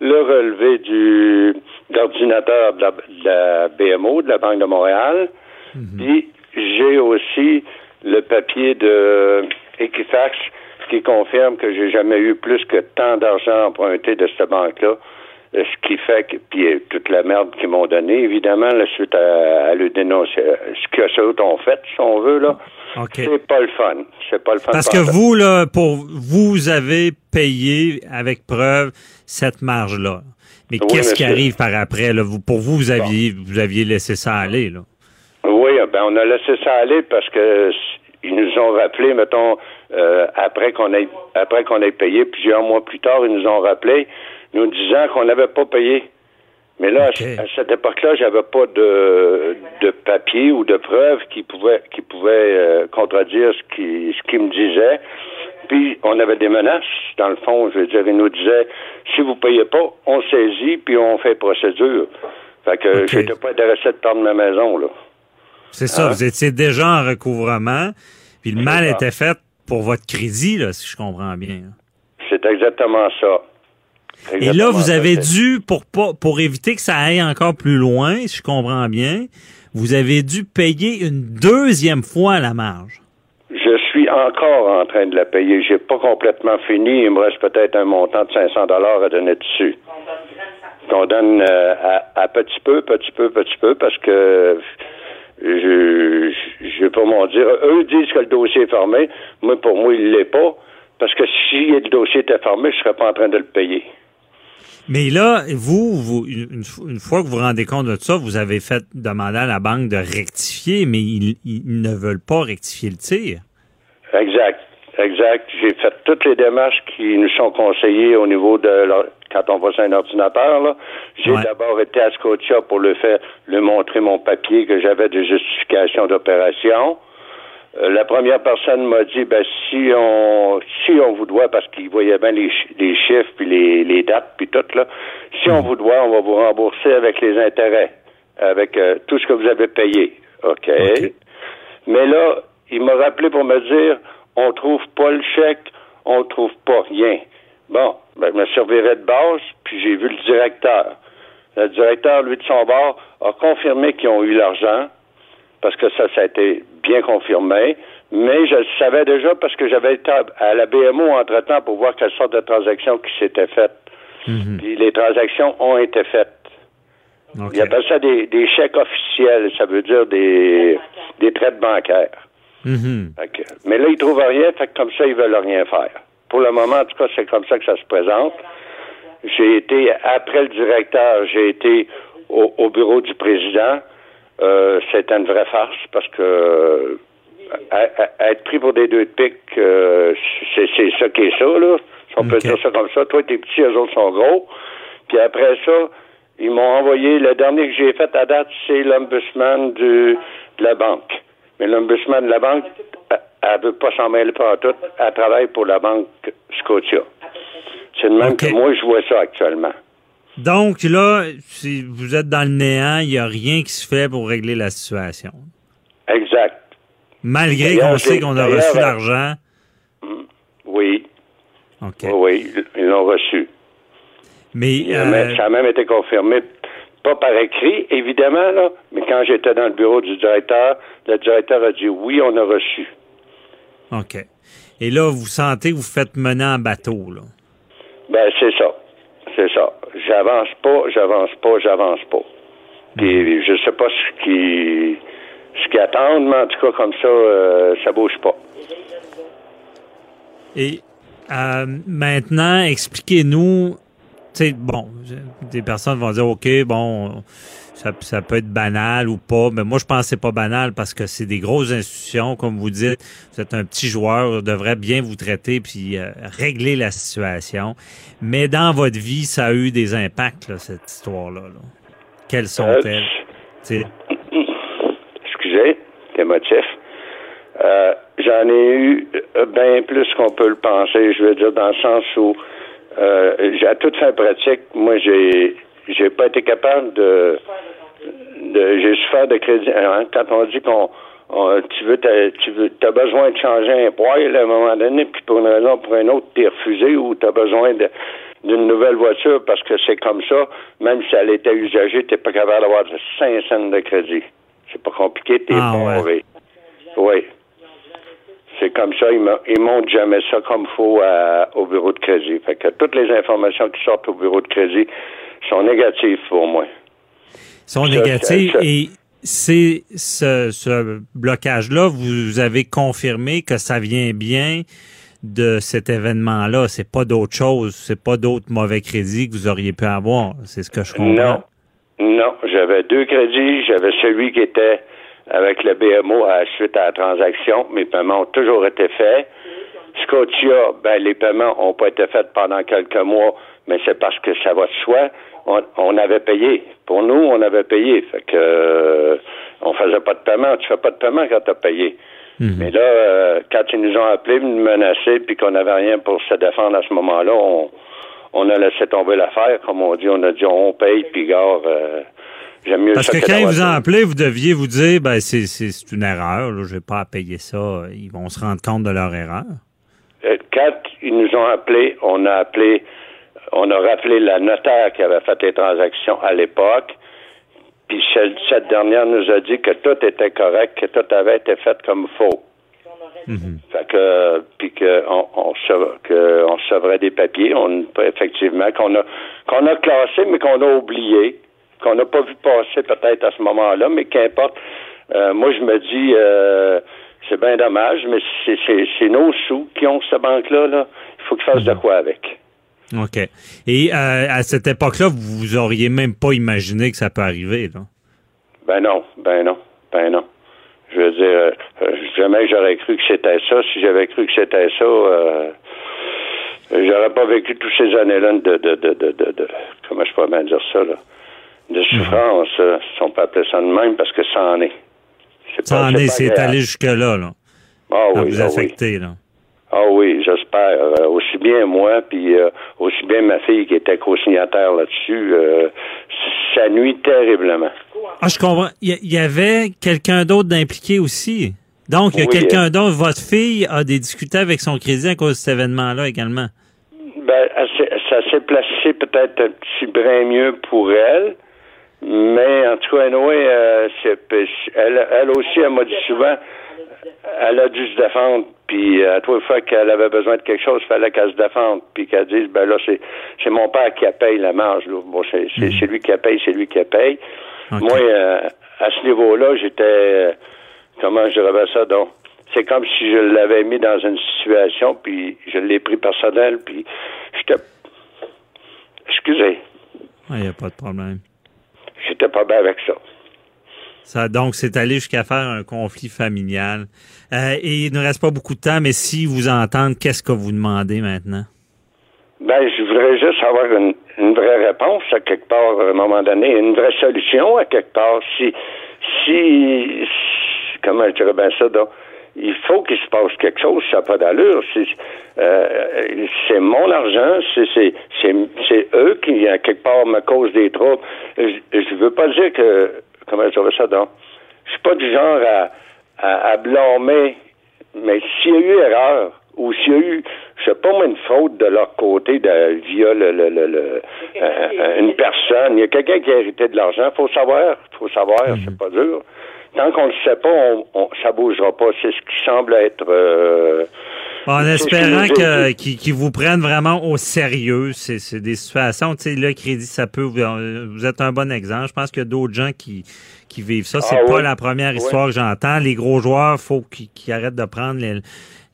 le relevé du d'ordinateur de, la, BMO, de la Banque de Montréal. Mhm. Puis j'ai aussi le papier de Equifax qui confirme que j'ai jamais eu plus que tant d'argent emprunté de cette banque-là ce qui fait que, puis euh, toute la merde qu'ils m'ont donnée, évidemment, la suite à, le dénoncer, euh, ce que ça ont fait, si on veut, là. C'est pas le fun. C'est pas le fun. Parce que vous, là, pour vous avez payé avec preuve cette marge-là. Mais qu'est-ce qui arrive par après? Là? Vous, pour vous, vous aviez, vous aviez laissé ça aller, là. Oui, ben on a laissé ça aller parce que ils nous ont rappelé, mettons, après qu'on ait après qu'on ait payé, plusieurs mois plus tard, ils nous ont rappelé nous disant qu'on n'avait pas payé. Mais là, à cette époque-là, j'avais pas de, de papier ou de preuves qui pouvaient qui pouvaient euh, contredire ce qui ce qu'il me disait. Puis on avait des menaces, dans le fond, je veux dire, ils nous disaient si vous payez pas, on saisit puis on fait procédure. Fait que j'étais pas intéressé de prendre ma maison, là. C'est ça, hein? vous étiez déjà en recouvrement, puis le mal était fait pour votre crédit, là, si je comprends bien. C'est exactement ça. Et là, vous avez dû, pour, pour éviter que ça aille encore plus loin, si je comprends bien, vous avez dû payer une deuxième fois la marge. Je suis encore en train de la payer. J'ai pas complètement fini. Il me reste peut-être un montant de 500 dollars à donner dessus. Qu'on donne euh, à, petit peu, petit peu, petit peu, parce que je, je vais pas m'en dire. Eux disent que le dossier est fermé. Moi, pour moi, il l'est pas. Parce que si le dossier était fermé, je serais pas en train de le payer. Mais là, vous, vous une, fois que vous vous rendez compte de ça, vous avez fait demander à la banque de rectifier, mais ils, ne veulent pas rectifier le tir. Exact. Exact. J'ai fait toutes les démarches qui nous sont conseillées au niveau de quand on va sur un ordinateur. J'ai Ouais. d'abord été à Scotia pour le faire, le montrer mon papier que j'avais de justification d'opération. Euh, la première personne m'a dit, ben, si on, si on vous doit, parce qu'il voyait bien les, les chiffres puis les, les dates puis tout, là, si on vous doit, on va vous rembourser avec les intérêts, avec euh, tout ce que vous avez payé. OK? Mais là, il m'a rappelé pour me dire, on trouve pas le chèque, on trouve pas rien. Bon, ben, je me servirais de base, puis j'ai vu le directeur. Le directeur, lui, de son bord, a confirmé qu'ils ont eu l'argent, parce que ça, ça a été bien confirmé. Mais je le savais déjà parce que j'avais été à- la BMO entre-temps pour voir quelle sorte de transactions qui s'étaient faites. Puis les transactions ont été faites. Ils appellent ça des, des chèques officiels, ça veut dire des, des traites bancaires. Mhm. Que- mais là, ils trouvent rien, fait que comme ça, ils veulent rien faire. Pour le moment, en tout cas, c'est comme ça que ça se présente. J'ai été, après le directeur, j'ai été au, au bureau du président. Euh, C'était une vraie farce parce que euh, à- à- être pris pour des deux de pique, euh, c'est c'est ça qui est ça, là. Si on peut dire ça comme ça. Toi, t'es petit, eux autres sont gros. Puis après ça, ils m'ont envoyé, le dernier que j'ai fait à date, c'est l'ombudsman du- de la banque. Mais l'ombudsman de la banque, elle- elle veut pas s'en mêler pas tout. Elle travaille pour la banque Scotia. C'est de même que moi, je vois ça actuellement. Donc là, si vous êtes dans le néant, il n'y a rien qui se fait pour régler la situation. Exact. Malgré qu'on sait qu'on a reçu l'argent. Oui. OK. Oui, oui, ils l'ont reçu. Mais, euh, même- ça a même été confirmé, pas par écrit, évidemment, là, mais quand j'étais dans le bureau du directeur, le directeur a dit oui, on a reçu. OK. Et là, vous sentez que vous faites mener en bateau, là? Ben, c'est ça. C'est ça. J'avance pas, j'avance pas, j'avance pas. Puis je sais pas ce qui ce attendent, mais en tout cas, comme ça, euh, ça bouge pas. Et euh, maintenant, expliquez-nous, sais, bon, des personnes vont dire, OK, bon, ça, ça peut être banal ou pas, mais moi, je pense que c'est pas banal parce que c'est des grosses institutions, comme vous dites, vous êtes un petit joueur, devrait bien vous traiter puis euh, régler la situation. Mais dans votre vie, ça a eu des impacts, là, cette histoire-là. là. Quelles sont-elles? Tu sais, Excusez, émotif. Euh, J'en ai eu bien plus qu'on peut le penser. Je veux dire, dans le sens où, euh, à toute fin pratique, moi, j'ai j'ai pas été capable de. de j'ai souffert de crédit. hein, quand on dit qu'on. on- tu veux, tu veux, as besoin de changer un poil à un moment donné, puis pour une raison ou pour une autre, t'es refusé ou tu as besoin de- d'une nouvelle voiture parce que c'est comme ça, même si elle était usagée, t'es pas capable d'avoir 5 cents de crédit. C'est pas compliqué, t'es Ah, ouais. Oui. C'est comme ça, ils, ils montrent jamais ça comme faut à- au bureau de crédit. Fait que toutes les informations qui sortent au bureau de crédit sont négatives pour moi. sont ça- ça- et c'est ce, ce blocage-là, vous avez confirmé que ça vient bien de cet événement-là. C'est pas d'autre chose, c'est pas d'autres mauvais crédits que vous auriez pu avoir. C'est ce que je comprends. Non. Non, j'avais deux crédits. J'avais celui qui était avec le BMO à la suite à la transaction. Mes paiements ont toujours été faits. Scotia, ben, les paiements n'ont pas été faits pendant quelques mois, mais c'est parce que ça va de soi. On, on avait payé. Pour nous, on avait payé. Fait que euh, on faisait pas de paiement. Tu fais pas de paiement quand tu as payé. Mais là, euh, quand ils nous ont appelés, nous menacer, puis qu'on n'avait rien pour se défendre à ce moment-là, on, on a laissé tomber l'affaire, comme on dit. On a dit on paye, puis gare, euh, j'aime mieux Parce ça que que quand ils vous ont appelé, vous deviez vous dire, ben c'est c'est- c'est une erreur, là, je vais pas à payer ça. Ils vont se rendre compte de leur erreur. Euh, Quand ils nous ont appelés, on a appelé, on a rappelé la notaire qui avait fait les transactions à l'époque. Puis cette dernière nous a dit que tout était correct, que tout avait été fait comme faux. Fait que, puis que on, on, se- que on recevrait des papiers, on, effectivement, qu'on a, qu'on a classé, mais qu'on a oublié, qu'on n'a pas vu passer peut-être à ce moment-là, mais qu'importe. Euh, moi, je me dis, euh, c'est bien dommage, mais c'est, nos sous qui ont cette banque-là, là. Il faut qu'ils fassent de quoi avec. OK. Et euh, à cette époque-là, vous auriez même pas imaginé que ça peut arriver, là. Ben non, ben non, ben non. Je veux dire, euh, jamais j'aurais cru que c'était ça. Si j'avais cru que c'était ça, j'aurais pas vécu toutes ces années-là de, de, de, de, de, de- comment je peux bien dire ça, là, de souffrance, euh, si on peut appeler ça de même, parce que ça en est. Ça pas- en est, c'est allé jusque-là, là. Ah oui, vous ah oui. affecter, là. Ah oui, j'espère. Euh, aussi bien moi, puis euh, aussi bien ma fille qui était co-signataire là-dessus, euh, ça nuit terriblement. Ah, je comprends. Il y, avait quelqu'un d'autre d'impliqué aussi. Donc, il y a Oui, quelqu'un d'autre. Votre fille a des discuté avec son crédit à cause de cet événement-là également. Ben, ça s'est placé peut-être un petit brin mieux pour elle, mais en tout cas, anyway, euh, elle, elle aussi, elle m'a dit souvent, elle a dû se défendre, puis euh, à toute fois qu'elle avait besoin de quelque chose, il fallait qu'elle se défende, puis qu'elle dise, ben là, c'est c'est mon père qui paye la marge, là. Bon, c'est c'est- c'est lui qui paye, c'est lui qui paye. Moi, euh, à ce niveau-là, j'étais, euh, comment je dirais ça, donc, c'est comme si je l'avais mis dans une situation, puis je l'ai pris personnel, puis j'étais, excusez, Il n'y a pas de problème. J'étais pas bien avec ça. Ça, donc, c'est allé jusqu'à faire un conflit familial. Euh, et il ne reste pas beaucoup de temps, mais si vous entendez, qu'est-ce que vous demandez maintenant? Ben, je voudrais juste avoir une, une vraie réponse à quelque part, à un moment donné, une vraie solution à quelque part. Si, si, si- comment je dirais bien ça, donc, il faut qu'il se passe quelque chose, ça n'a pas d'allure. C'est, euh, c'est mon argent, c'est, c'est, c'est, c'est eux qui, à quelque part, me causent des troubles. Je, je veux pas dire que, comment je dirais ça, donc, je suis pas du genre à, à, à blâmer, mais s'il y a eu erreur, ou s'il y a eu, je sais pas moi, une faute de leur côté de, via le, le, le, le- euh, une personne, il y a quelqu'un qui a hérité de l'argent, faut savoir, faut savoir, c'est pas dur. Tant qu'on ne le sait pas, on, on, ça bougera pas. C'est ce qui semble être... euh, En espérant qu'ils qu'ils vous prennent vraiment au sérieux, c'est c'est des situations, tu sais, le crédit, ça peut, vous, vous êtes un bon exemple. Je pense qu'il y a d'autres gens qui, qui vivent ça. C'est Ah pas oui. la première Oui. histoire que j'entends. Les gros joueurs, faut qu'ils qu'ils arrêtent de prendre les,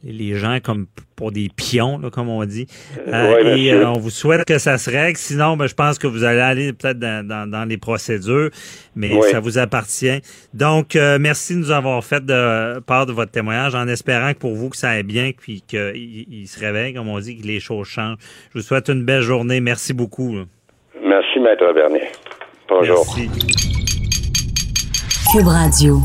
les gens comme pour des pions, là, comme on dit. Euh, Ouais, et euh, on vous souhaite que ça se règle. Sinon, ben, je pense que vous allez aller peut-être dans, dans, dans les procédures, mais ça vous appartient. Donc, euh, merci de nous avoir fait de part de votre témoignage en espérant que pour vous que ça aille bien, puis qu'il il se réveille, comme on dit, que les choses changent. Je vous souhaite une belle journée. Merci beaucoup. là. Merci, Maître Bernier. Bonjour. Merci. Cube Radio.